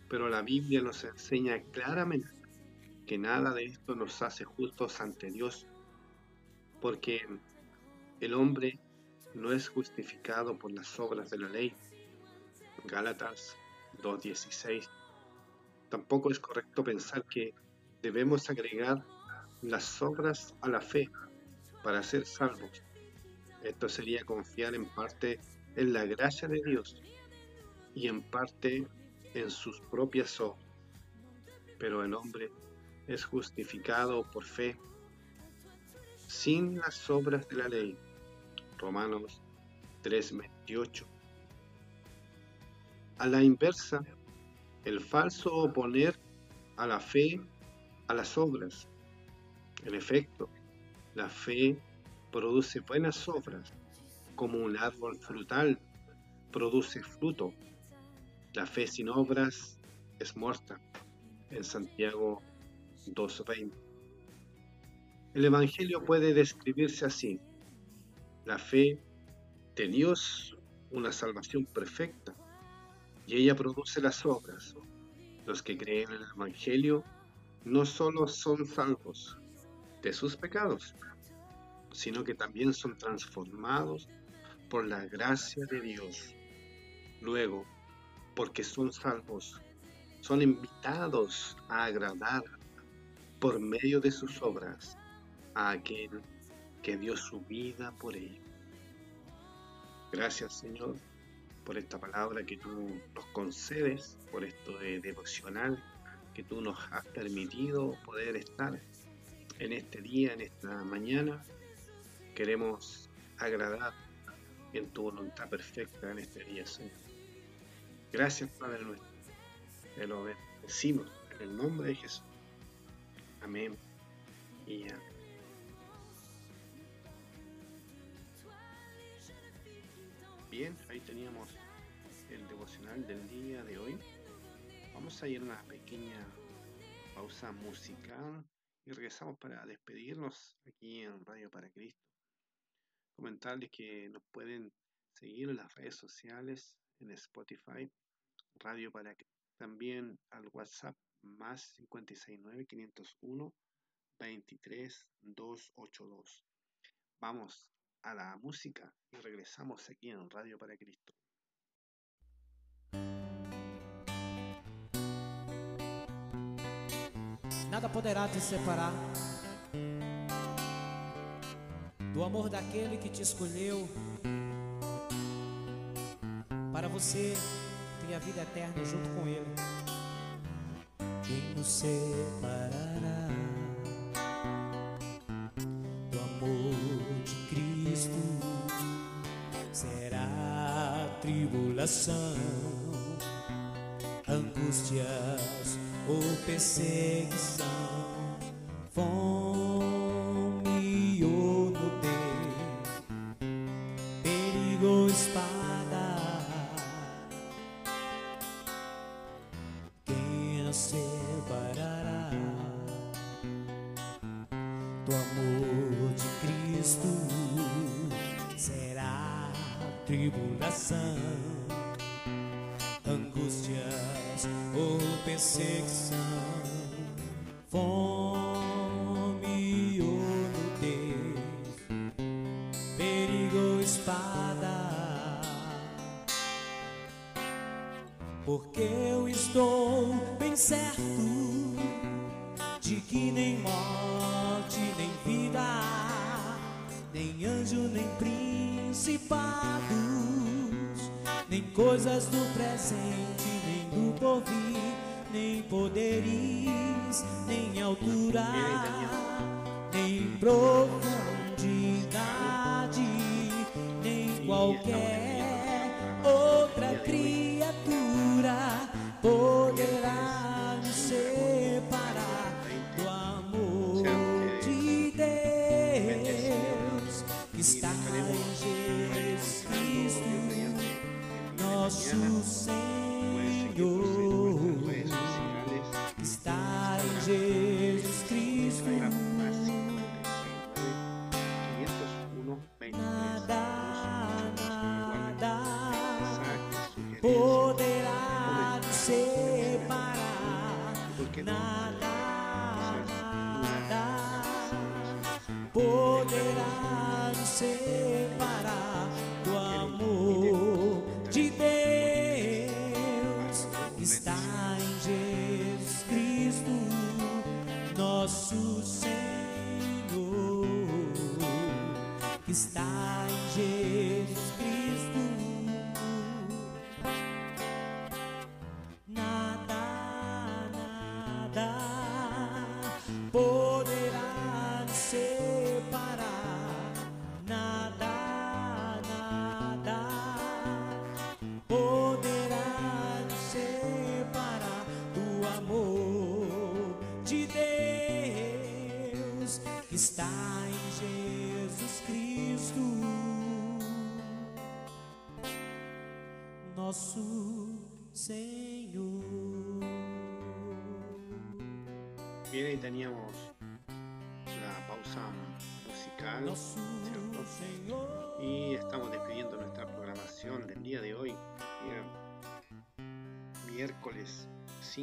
pero la Biblia nos enseña claramente que nada de esto nos hace justos ante Dios, porque el hombre no es justificado por las obras de la ley. Gálatas 2.16. Tampoco es correcto pensar que debemos agregar las obras a la fe para ser salvos. Esto sería confiar en parte en la gracia de Dios y en parte en sus propias obras. Pero el hombre es justificado por fe sin las obras de la ley. Romanos 3:28. A la inversa, el falso oponer a la fe a las obras. En efecto, la fe produce buenas obras, como un árbol frutal produce fruto. La fe sin obras es muerta. En Santiago 2.20. El Evangelio puede describirse así. La fe de Dios, una salvación perfecta, y ella produce las obras. Los que creen en el Evangelio no solo son salvos de sus pecados, sino que también son transformados por la gracia de Dios. Luego, porque son salvos, son invitados a agradar por medio de sus obras a aquel que dio su vida por ellos. Gracias Señor por esta palabra que tú nos concedes, por esto de devocional que tú nos has permitido poder estar en este día, en esta mañana. Queremos agradar en tu voluntad perfecta en este día, Señor. Gracias, Padre nuestro. Te lo bendecimos en el nombre de Jesús. Bien, ahí teníamos el devocional del día de hoy. Vamos a ir a una pequeña pausa musical y regresamos para despedirnos aquí en Radio para Cristo. Comentarles que nos pueden seguir en las redes sociales, en Spotify, Radio para Cristo, también al WhatsApp más 569 501 23 282. Vamos a la música y regresamos aquí en Radio para Cristo. Nada poderá te separar do amor daquele que te escolheu para você ter a vida eterna junto com Ele. Quem nos separará do amor de Cristo? Será tribulação, angústias ou perseguição, fome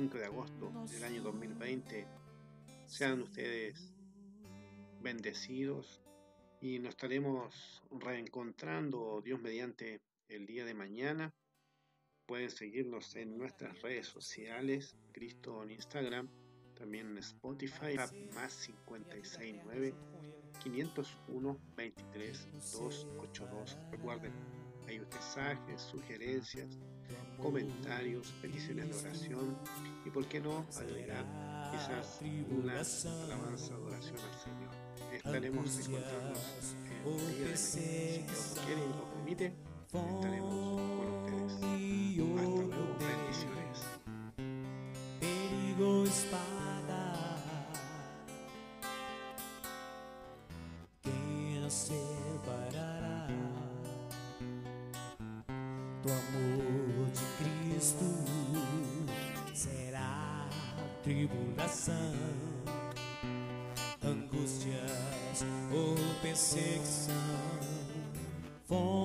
5 de agosto del año 2020. Sean ustedes bendecidos y nos estaremos reencontrando, Dios mediante, el día de mañana. Pueden seguirnos en nuestras redes sociales, Cristo en Instagram, también en Spotify, más 569 501 23 282. Recuerden, hay mensajes, sugerencias comentarios, peticiones de oración y, por qué no, agregar quizás una alabanza de oración al Señor. Estaremos encontrándonos en el día de mañana. Si Dios lo quiere y lo permite, estaremos con ustedes. Hasta luego, bendiciones. separará tu amor. Cristo será tribulação, angústias ou perseguição. Fome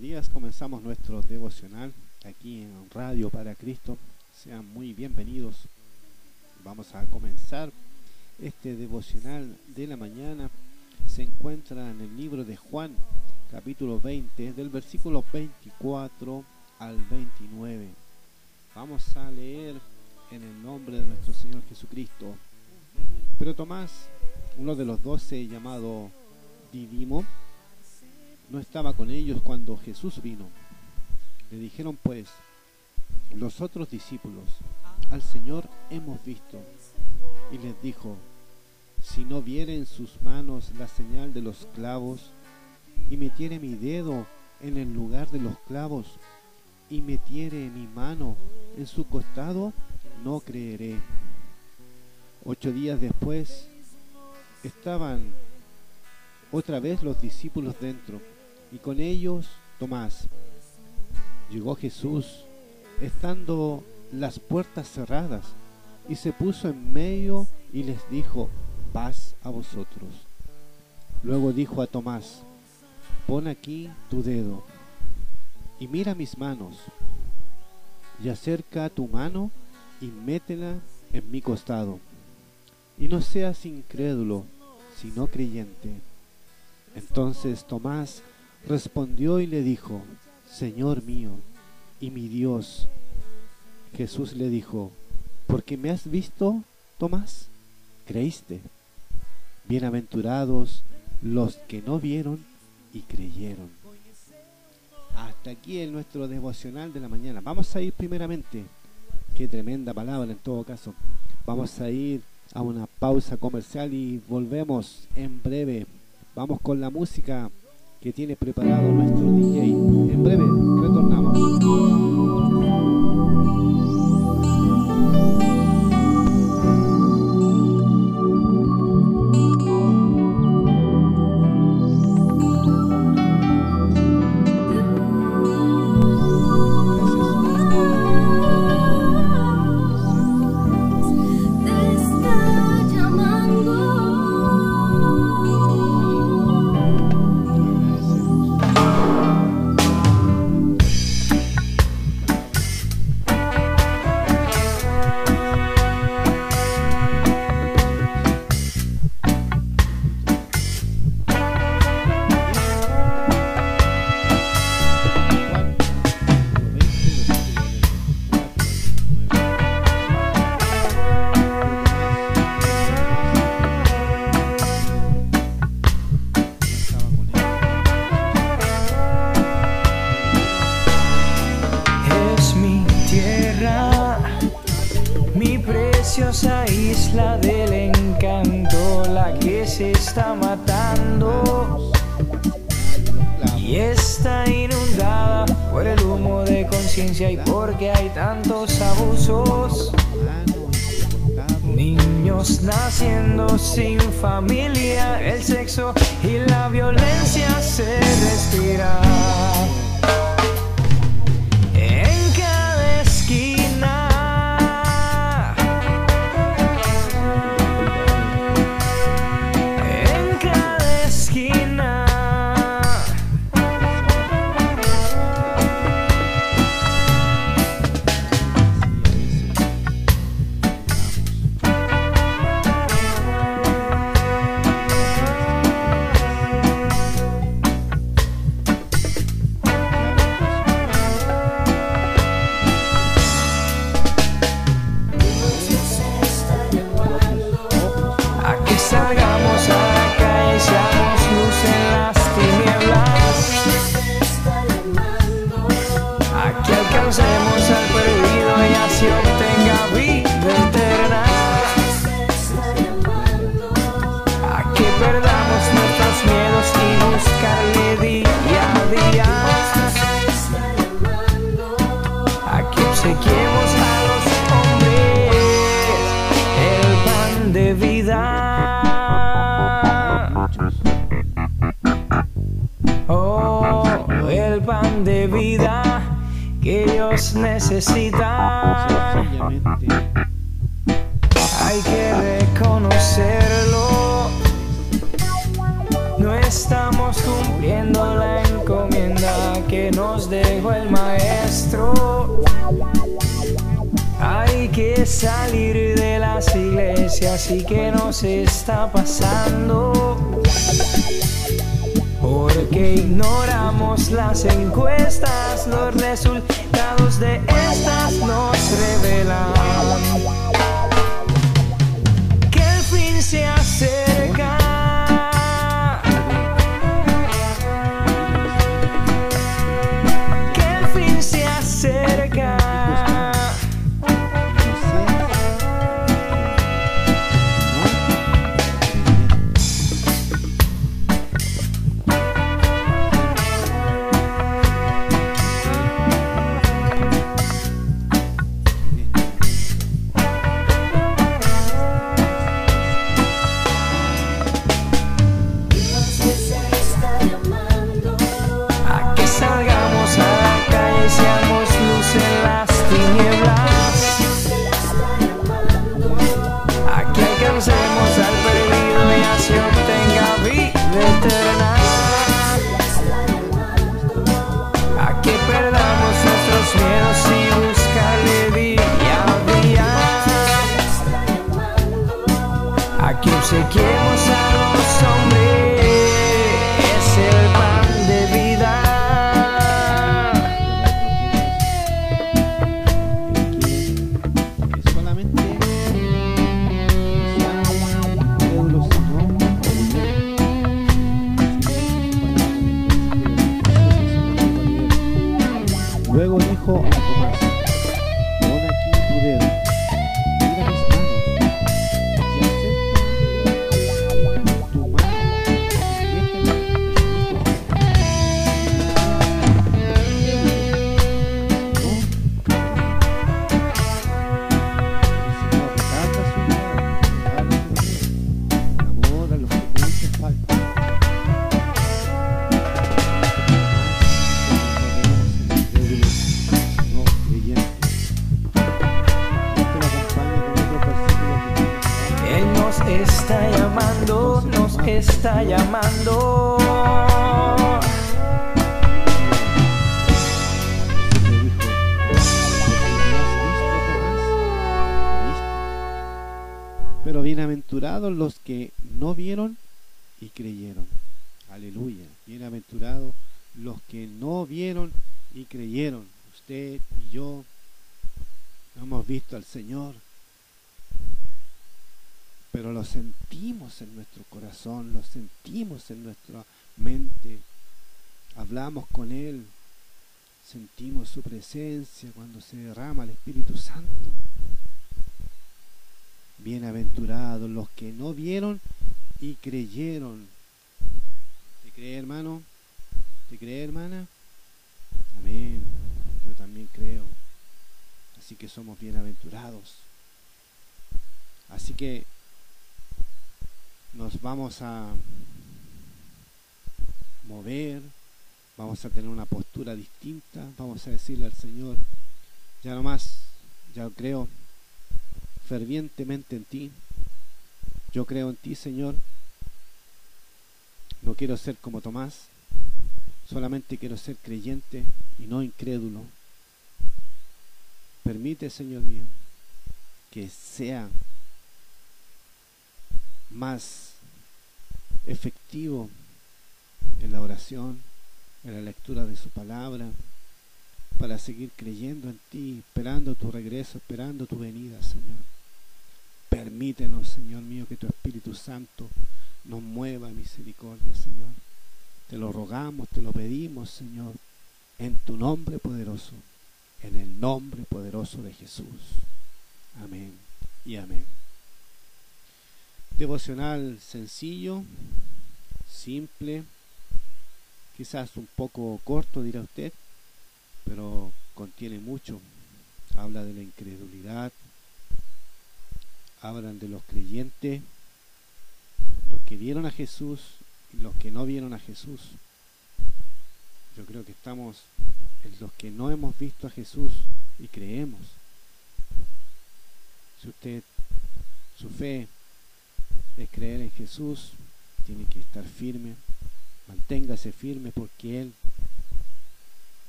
días, comenzamos nuestro devocional aquí en Radio para Cristo. Sean muy bienvenidos. Vamos a comenzar este devocional de la mañana. Se encuentra en el libro de Juan, capítulo 20, del versículo 24 al 29. Vamos a leer en el nombre de nuestro Señor Jesucristo. Pero Tomás, uno de los doce llamado Didimo, no estaba con ellos cuando Jesús vino. Le dijeron pues los otros discípulos, al Señor hemos visto. Y les dijo, si no viere en sus manos la señal de los clavos, y metiere mi dedo en el lugar de los clavos, y metiere mi mano en su costado, no creeré. Ocho días después estaban otra vez los discípulos dentro, y con ellos Tomás. Llegó Jesús, estando las puertas cerradas, y se puso en medio y les dijo, paz a vosotros. Luego dijo a Tomás, pon aquí tu dedo y mira mis manos, y acerca tu mano y métela en mi costado, y no seas incrédulo, sino creyente. Entonces Tomás respondió y le dijo, Señor mío y mi Dios. Jesús le dijo, porque me has visto, Tomás, creíste. Bienaventurados los que no vieron y creyeron. Hasta aquí en nuestro devocional de la mañana. Vamos a ir primeramente, qué tremenda palabra en todo caso. Vamos a ir a una pausa comercial y volvemos en breve. Vamos con la música que tiene preparado nuestro DJ. En breve retornamos. Salir de las iglesias y que nos está pasando. Porque ignoramos las encuestas, los resultados de estas nos revelan que el fin se acerca. Cuando se derrama el Espíritu Santo. Bienaventurados los que no vieron y creyeron. ¿Te cree, hermano? ¿Te cree, hermana? Amén. Yo también creo. Así que somos bienaventurados. Así que nos vamos a mover, vamos a tener una postura distinta, vamos a decirle al Señor, ya no más, ya creo fervientemente en ti, yo creo en ti, Señor, no quiero ser como Tomás, solamente quiero ser creyente y no incrédulo. Permite, Señor mío, que sea más efectivo en la oración, en la lectura de su palabra, para seguir creyendo en ti, esperando tu regreso, esperando tu venida, Señor. Permítenos, Señor mío, que tu Espíritu Santo nos mueva a misericordia, Señor. Te lo rogamos, te lo pedimos, Señor, en tu nombre poderoso, en el nombre poderoso de Jesús. Amén y amén. Devocional sencillo, simple, quizás un poco corto, dirá usted, pero contiene mucho. Habla de la incredulidad, hablan de los creyentes, los que vieron a Jesús y los que no vieron a Jesús. Yo creo que estamos en los que no hemos visto a Jesús y creemos. Si usted, su fe es creer en Jesús, tiene que estar firme, Manténgase firme porque Él,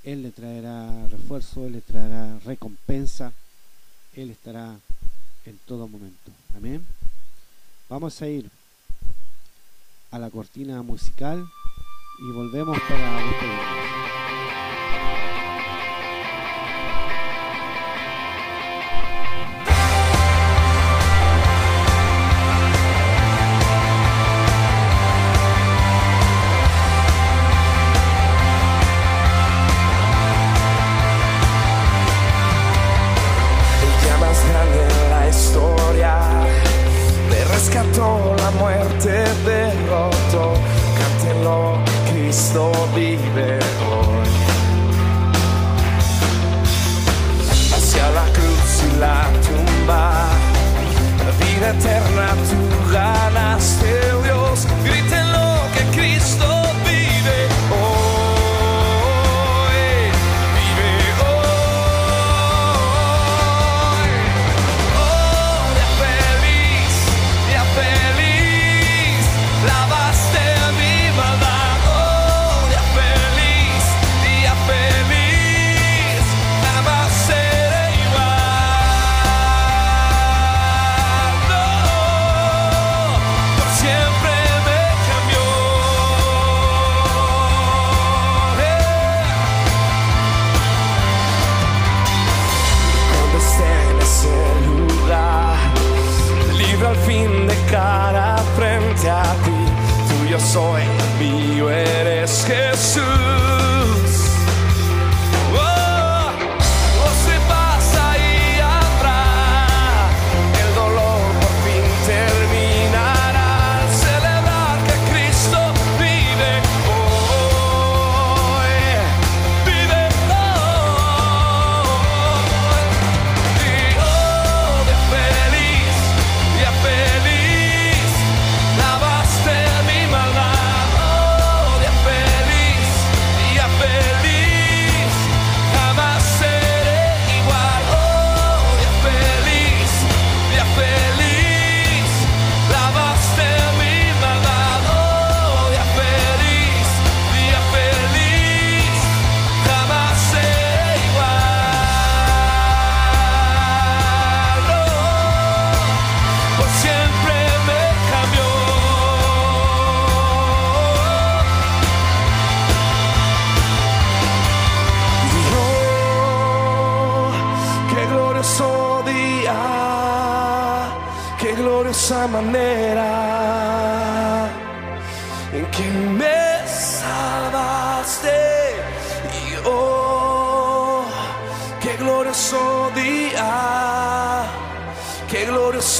Él le traerá refuerzo, Él le traerá recompensa, Él estará en todo momento. Amén. Vamos a ir a la cortina musical y volvemos para.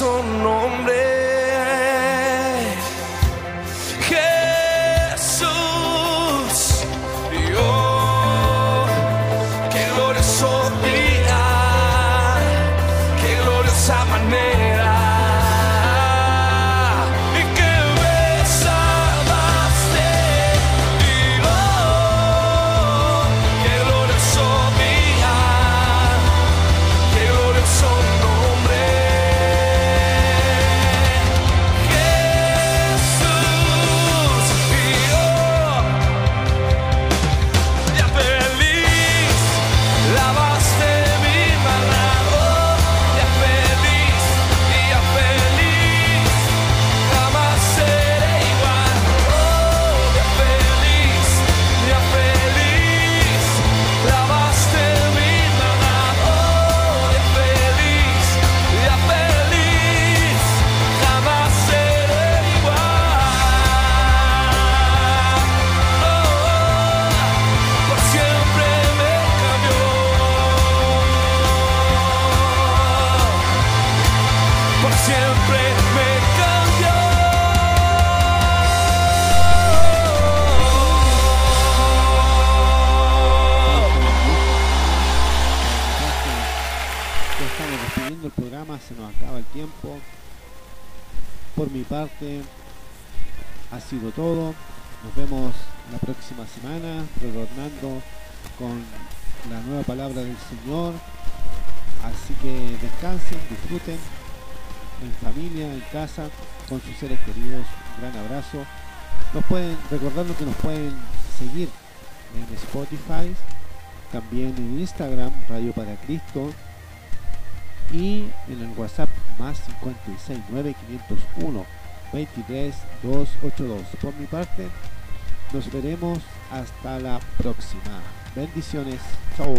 son Por mi parte, ha sido todo. Nos vemos la próxima semana, retornando con la nueva palabra del Señor. Así que descansen, disfruten en familia, en casa, con sus seres queridos. Un gran abrazo. Nos pueden, recordarnos que nos pueden seguir en Spotify, también en Instagram, Radio para Cristo, y en el WhatsApp más 569 501 23 282. Por mi parte, nos veremos hasta la próxima. Bendiciones. Chao.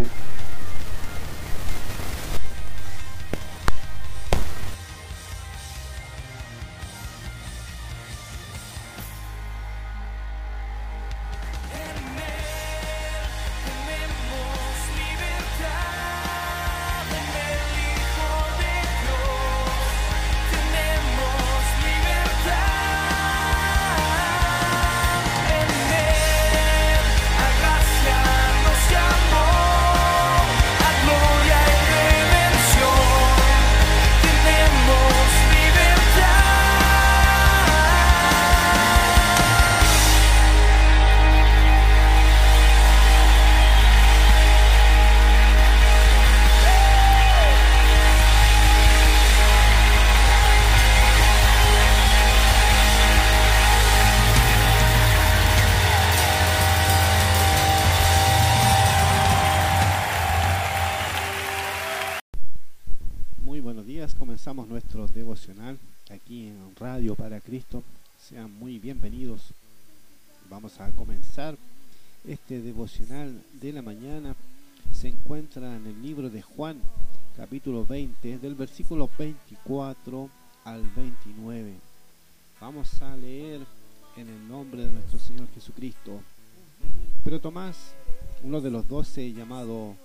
Uno de los doce llamado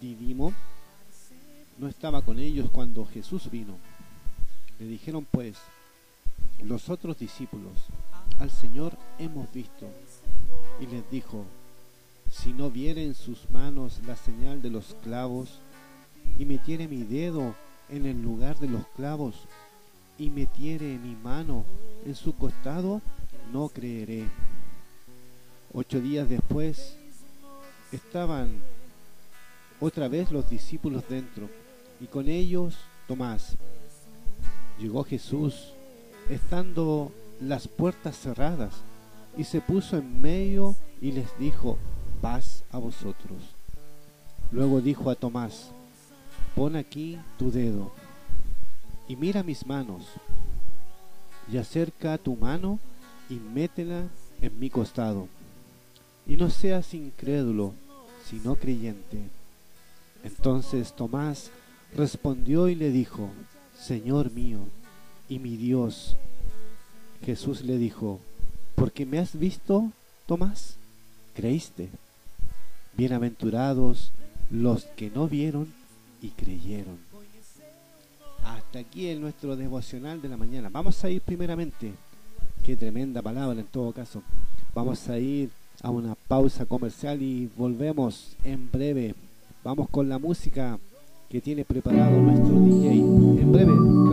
Didimo, no estaba con ellos cuando Jesús vino. Le dijeron pues los otros discípulos, al Señor hemos visto. Y les dijo, si no viere en sus manos la señal de los clavos, y metiere mi dedo en el lugar de los clavos, y metiere mi mano en su costado, no creeré. Ocho días después estaban otra vez los discípulos dentro, y con ellos Tomás. Llegó Jesús, estando las puertas cerradas, y se puso en medio y les dijo, paz a vosotros. Luego dijo a Tomás, pon aquí tu dedo, y mira mis manos, y acerca tu mano y métela en mi costado, y no seas incrédulo, sino creyente. Entonces Tomás respondió y le dijo, Señor mío y mi Dios. Jesús le dijo, porque me has visto, Tomás, creíste. Bienaventurados los que no vieron y creyeron. Hasta aquí en nuestro devocional de la mañana. Vamos a ir primeramente, qué tremenda palabra en todo caso. Vamos a ir a una pausa comercial y volvemos en breve. Vamos con la música que tiene preparado nuestro DJ. En breve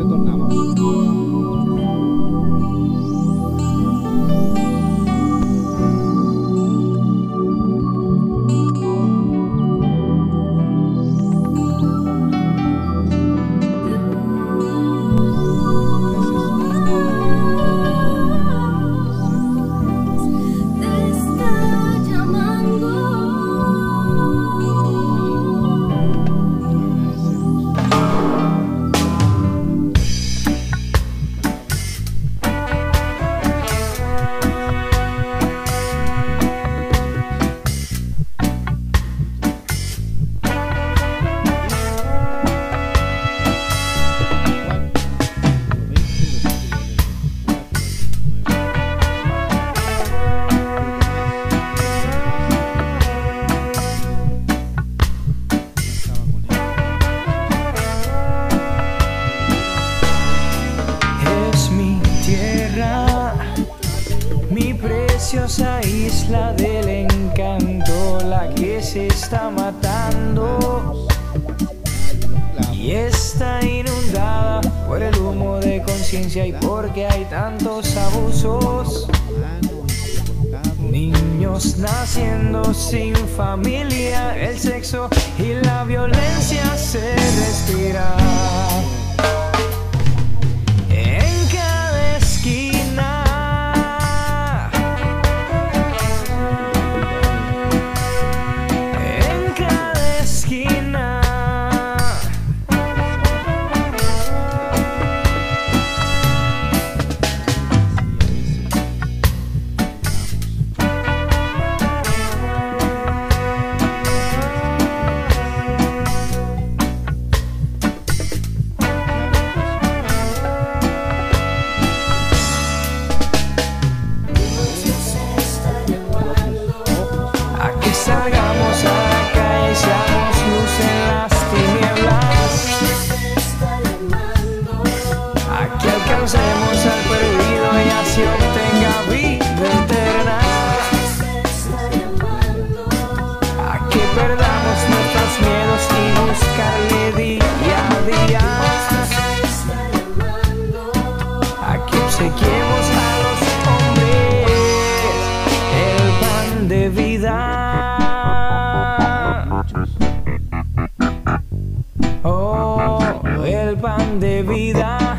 pan de vida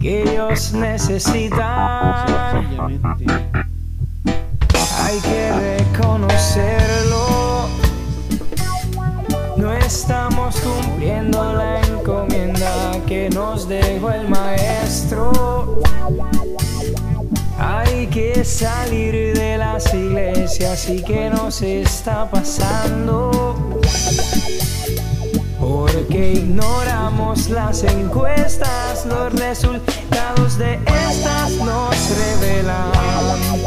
que ellos necesitan. Hay que reconocerlo. No estamos cumpliendo la encomienda que nos dejó el maestro. Hay que salir de las iglesias y que nos está pasando. Porque ignoramos las encuestas, los resultados de estas nos revelan.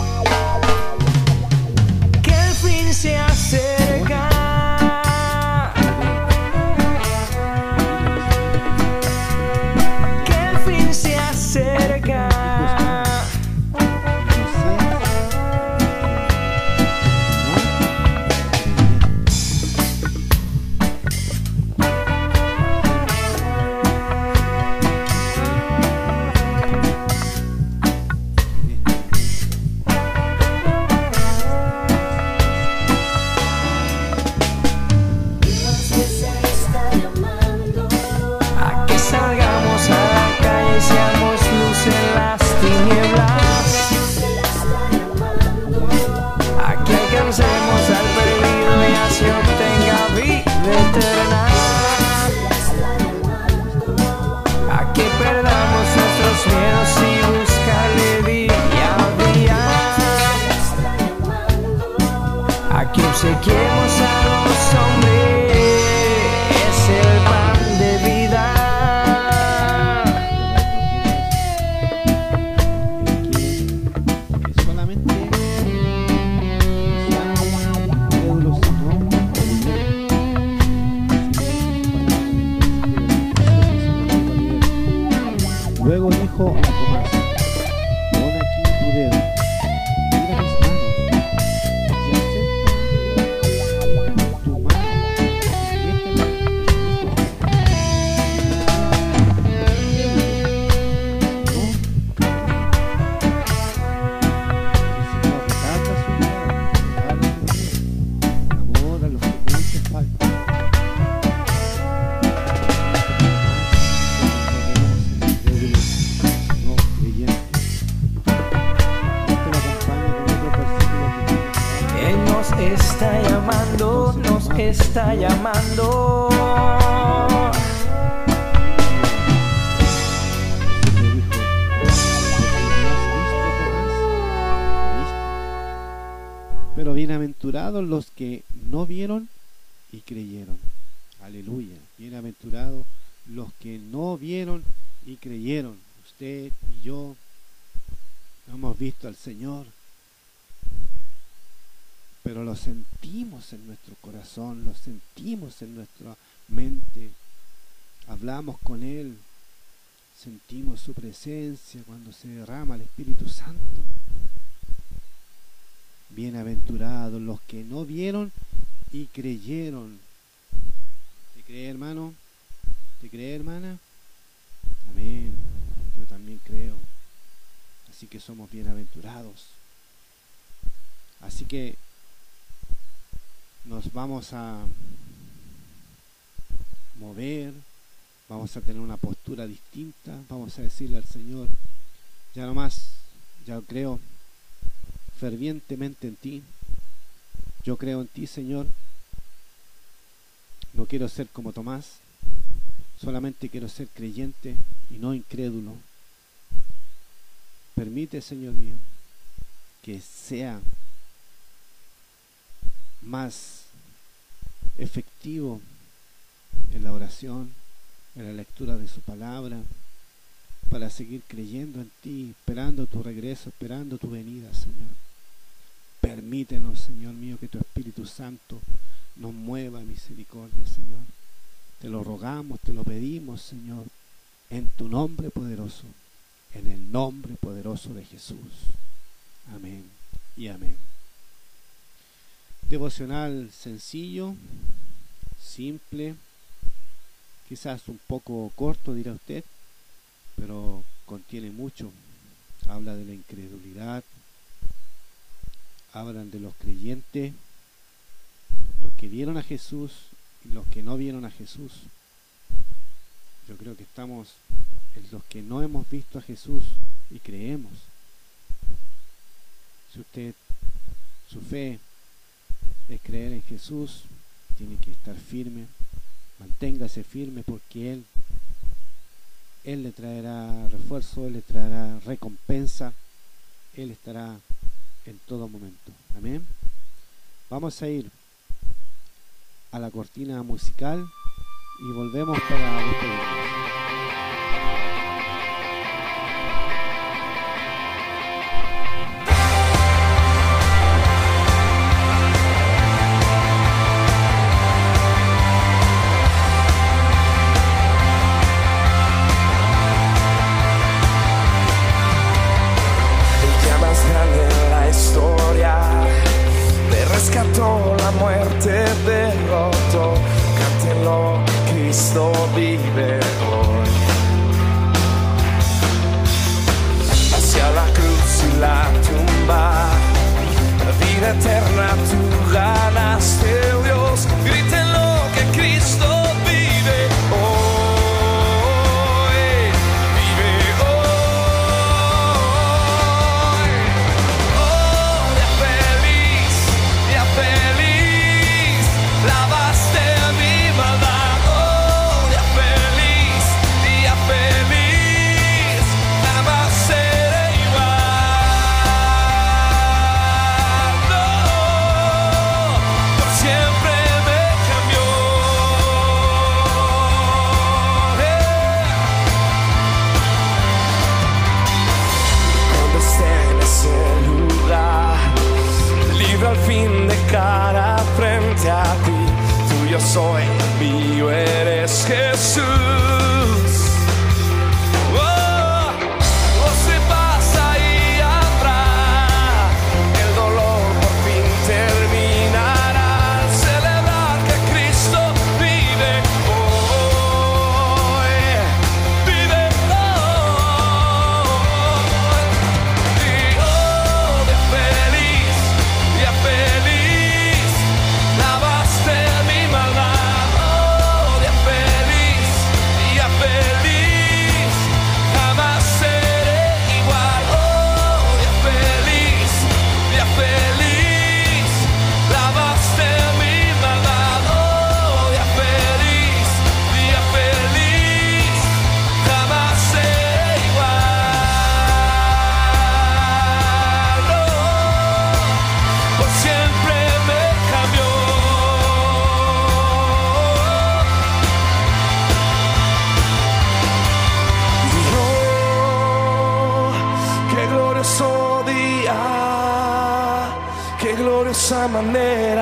corazón, lo sentimos en nuestra mente, hablamos con Él, sentimos su presencia cuando se derrama el Espíritu Santo. Bienaventurados los que no vieron y creyeron. ¿Te cree, hermano? ¿Te cree, hermana? Amén. Yo también creo. Así que somos bienaventurados. Así que nos vamos a mover, vamos a tener una postura distinta, vamos a decirle al Señor, ya no más, ya creo fervientemente en ti, yo creo en ti Señor, no quiero ser como Tomás, solamente quiero ser creyente y no incrédulo. Permite, Señor mío, que sea más efectivo en la oración, en la lectura de su palabra, para seguir creyendo en ti, esperando tu regreso, esperando tu venida, Señor. Permítenos, Señor mío, que tu Espíritu Santo nos mueva misericordia, Señor. Te lo rogamos, te lo pedimos, Señor, en tu nombre poderoso, en el nombre poderoso de Jesús. Amén y amén. Devocional sencillo, simple, quizás un poco corto, dirá usted, pero contiene mucho. Habla de la incredulidad, hablan de los creyentes, los que vieron a Jesús y los que no vieron a Jesús. Yo creo que estamos en los que no hemos visto a Jesús y creemos. Si usted, su fe es creer en Jesús, tiene que estar firme, manténgase firme porque Él, Él le traerá refuerzo, Él le traerá recompensa, Él estará en todo momento. Amén. Vamos a ir a la cortina musical y volvemos para. 離れ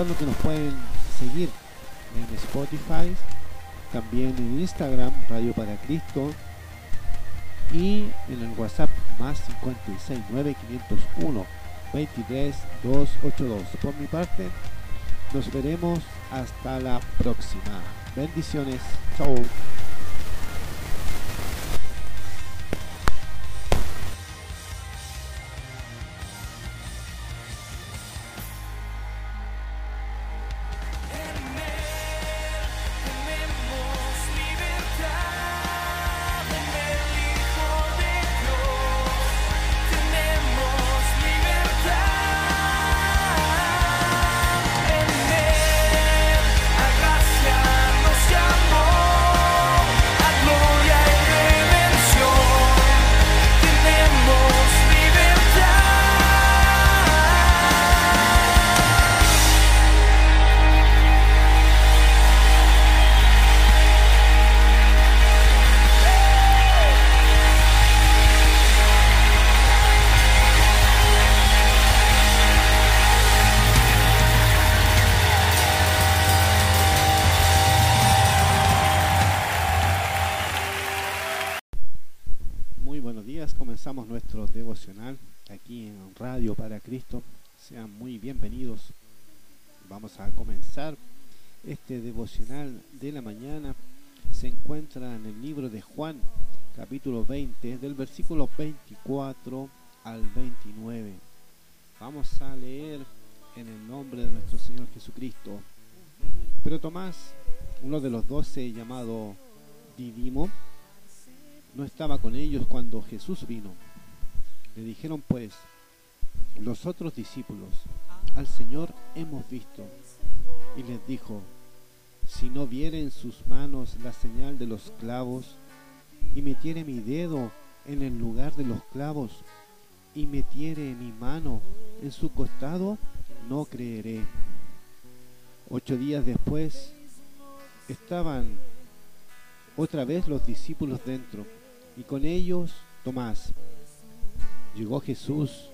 recordarnos que nos pueden seguir en Spotify, también en Instagram, Radio para Cristo, y en el WhatsApp más 569 501 23 282. Por mi parte, nos veremos hasta la próxima. Bendiciones. Chao. 20, del versículo 24 al 29. Vamos a leer en el nombre de nuestro Señor Jesucristo. Pero Tomás, uno de los doce llamado Didimo, no estaba con ellos cuando Jesús vino. Le dijeron pues los otros discípulos, al Señor hemos visto. Y les dijo, si no viere en sus manos la señal de los clavos, y metiere mi dedo en el lugar de los clavos, y metiere mi mano en su costado, no creeré. Ocho días después estaban otra vez los discípulos dentro, y con ellos Tomás. Llegó Jesús,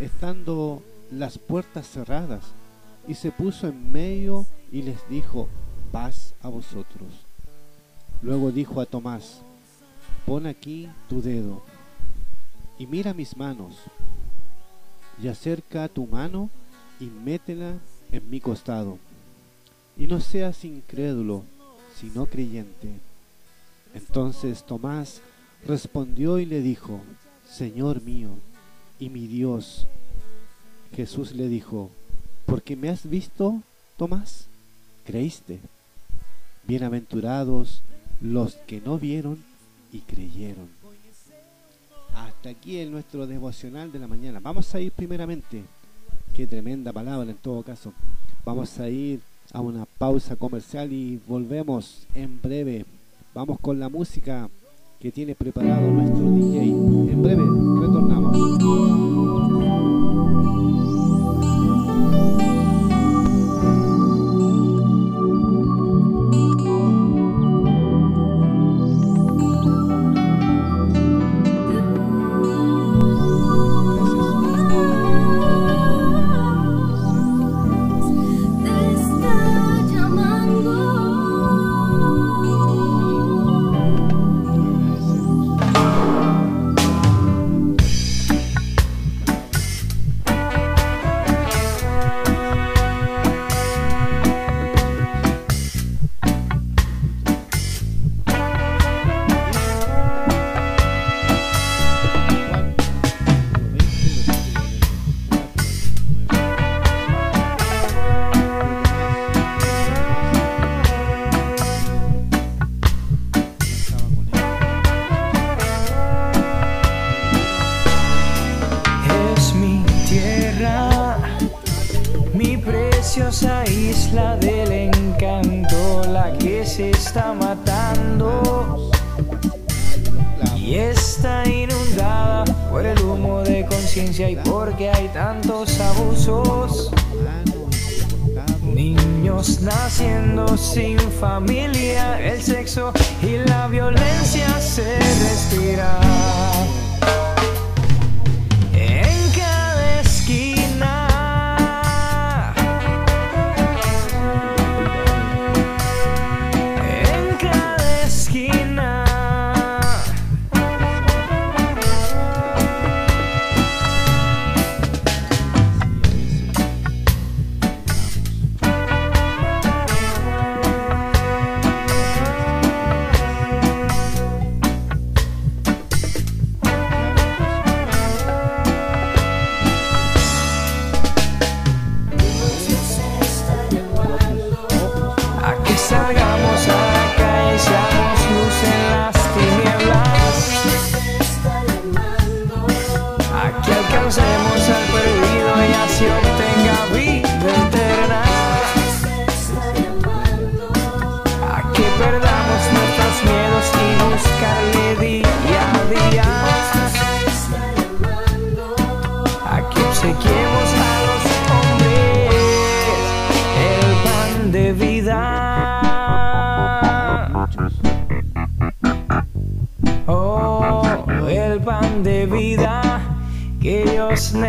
estando las puertas cerradas, y se puso en medio y les dijo, paz a vosotros. Luego dijo a Tomás, pon aquí tu dedo, y mira mis manos, y acerca tu mano y métela en mi costado, y no seas incrédulo, sino creyente. Entonces Tomás respondió y le dijo, Señor mío y mi Dios. Jesús le dijo, porque me has visto, Tomás, creíste. Bienaventurados los que no vieron y creyeron. Hasta aquí el nuestro devocional de la mañana. Vamos a ir primeramente, qué tremenda palabra en todo caso. Vamos a ir a una pausa comercial y volvemos en breve. Vamos con la música que tiene preparado nuestro DJ. En breve retornamos.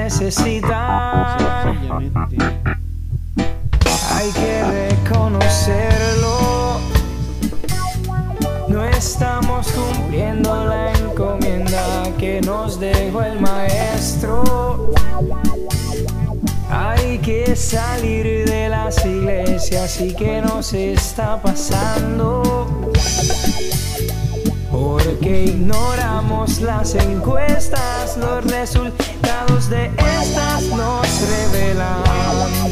necesitan. Hay que reconocerlo. No estamos cumpliendo la encomienda que nos dejó el maestro. Hay que salir de las iglesias y que nos está pasando. Porque ignoramos las encuestas, los resultados de estas nos revelan.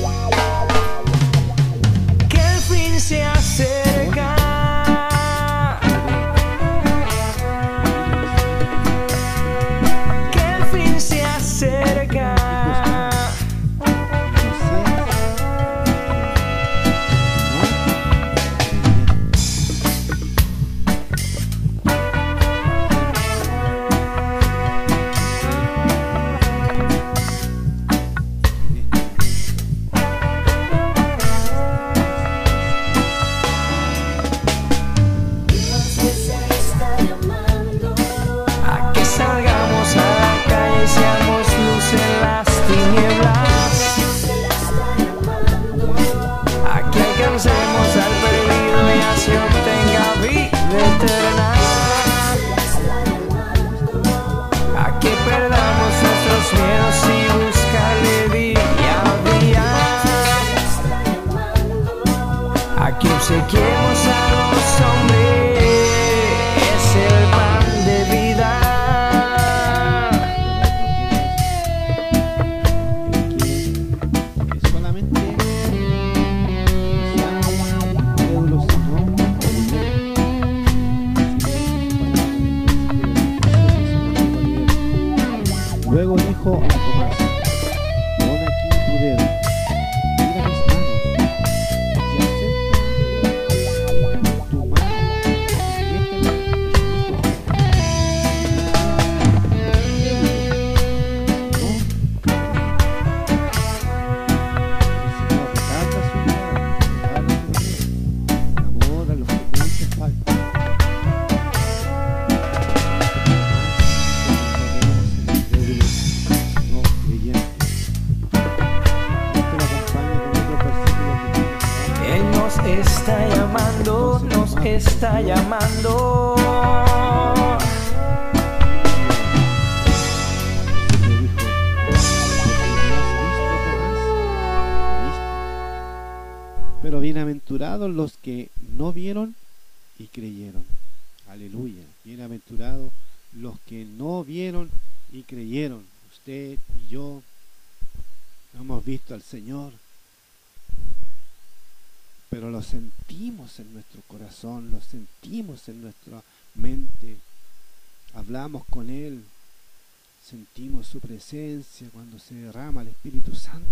cuando se derrama el Espíritu Santo.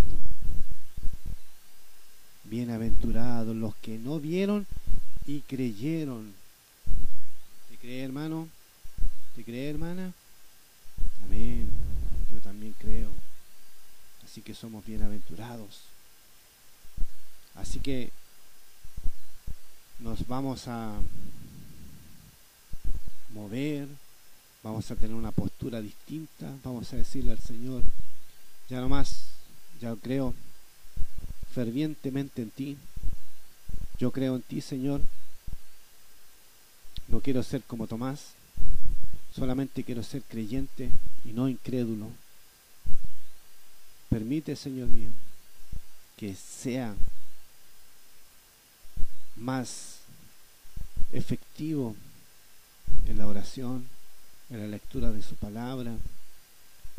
Bienaventurados los que no vieron y creyeron. ¿Te cree, hermano? ¿Te cree, hermana? Amén. Yo también creo. Así que somos bienaventurados. Así que nos vamos a mover, vamos a tener una postura distinta, vamos a decirle al Señor, ya nomás, ya creo fervientemente en ti, yo creo en ti Señor, no quiero ser como Tomás, solamente quiero ser creyente y no incrédulo. Permite, Señor mío, que sea más efectivo en la oración, en la lectura de su palabra,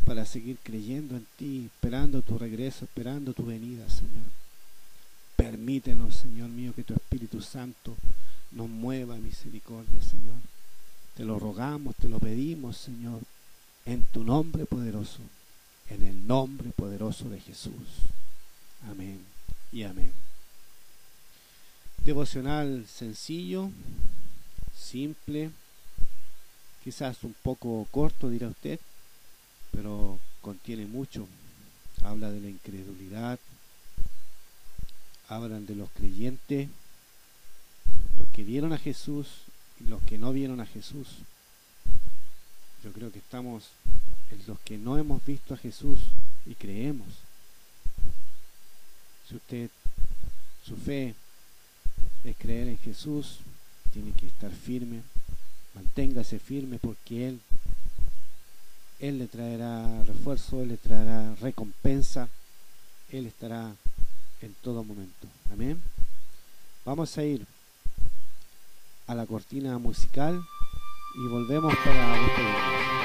para seguir creyendo en ti, esperando tu regreso, esperando tu venida, Señor. Permítenos, Señor mío, que tu Espíritu Santo nos mueva misericordia, Señor. Te lo rogamos, te lo pedimos, Señor, en tu nombre poderoso, en el nombre poderoso de Jesús. Amén y amén. Devocional sencillo, simple, quizás un poco corto, dirá usted, pero contiene mucho. Habla de la incredulidad, hablan de los creyentes, los que vieron a Jesús y los que no vieron a Jesús. Yo creo que estamos en los que no hemos visto a Jesús y creemos. Si usted, su fe es creer en Jesús, tiene que estar firme, manténgase firme porque Él, Él le traerá refuerzo, Él le traerá recompensa, Él estará en todo momento. Amén. Vamos a ir a la cortina musical y volvemos para.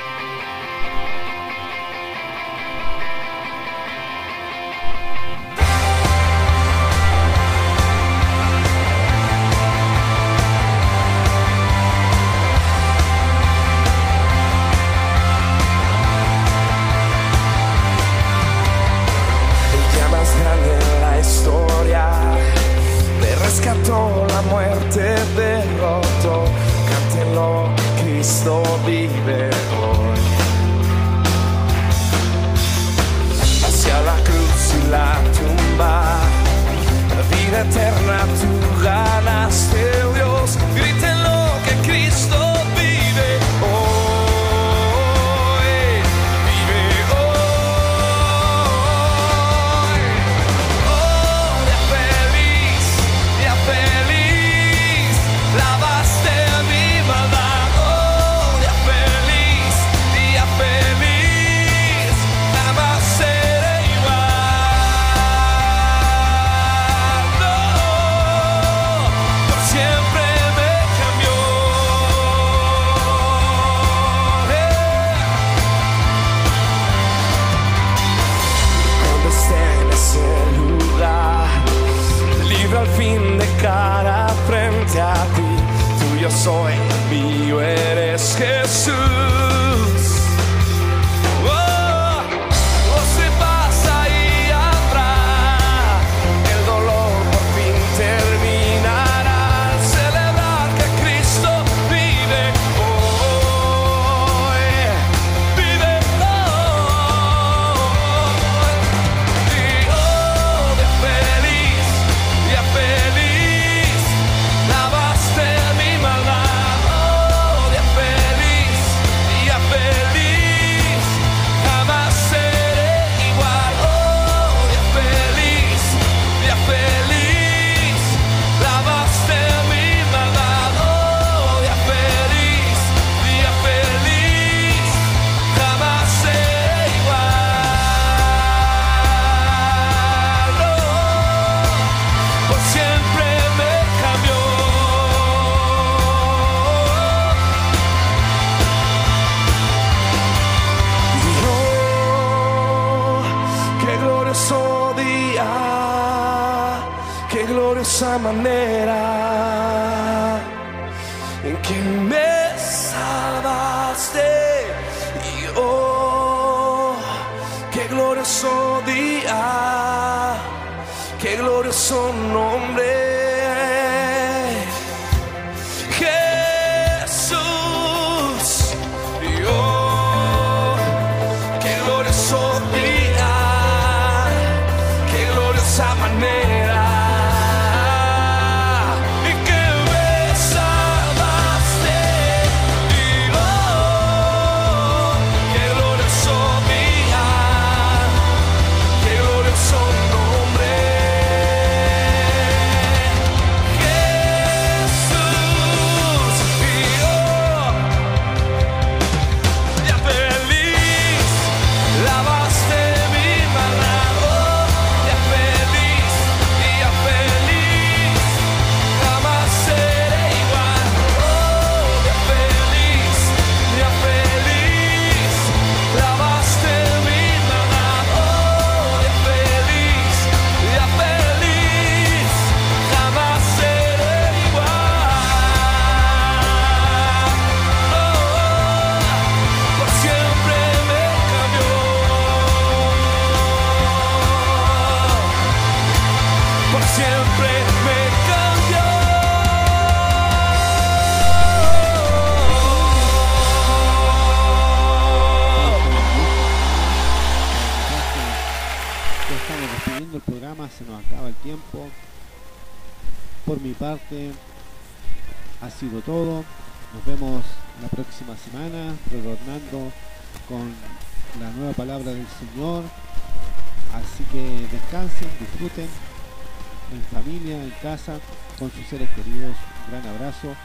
Con sus seres queridos. Un gran abrazo.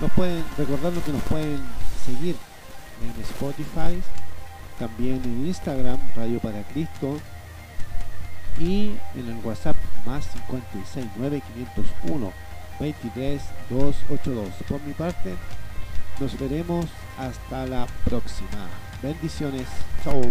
Nos pueden, recordando que nos pueden seguir en Spotify, también en Instagram, Radio para Cristo, y en el WhatsApp más 569 501 23 282. Por mi parte, nos veremos hasta la próxima. Bendiciones. Chao.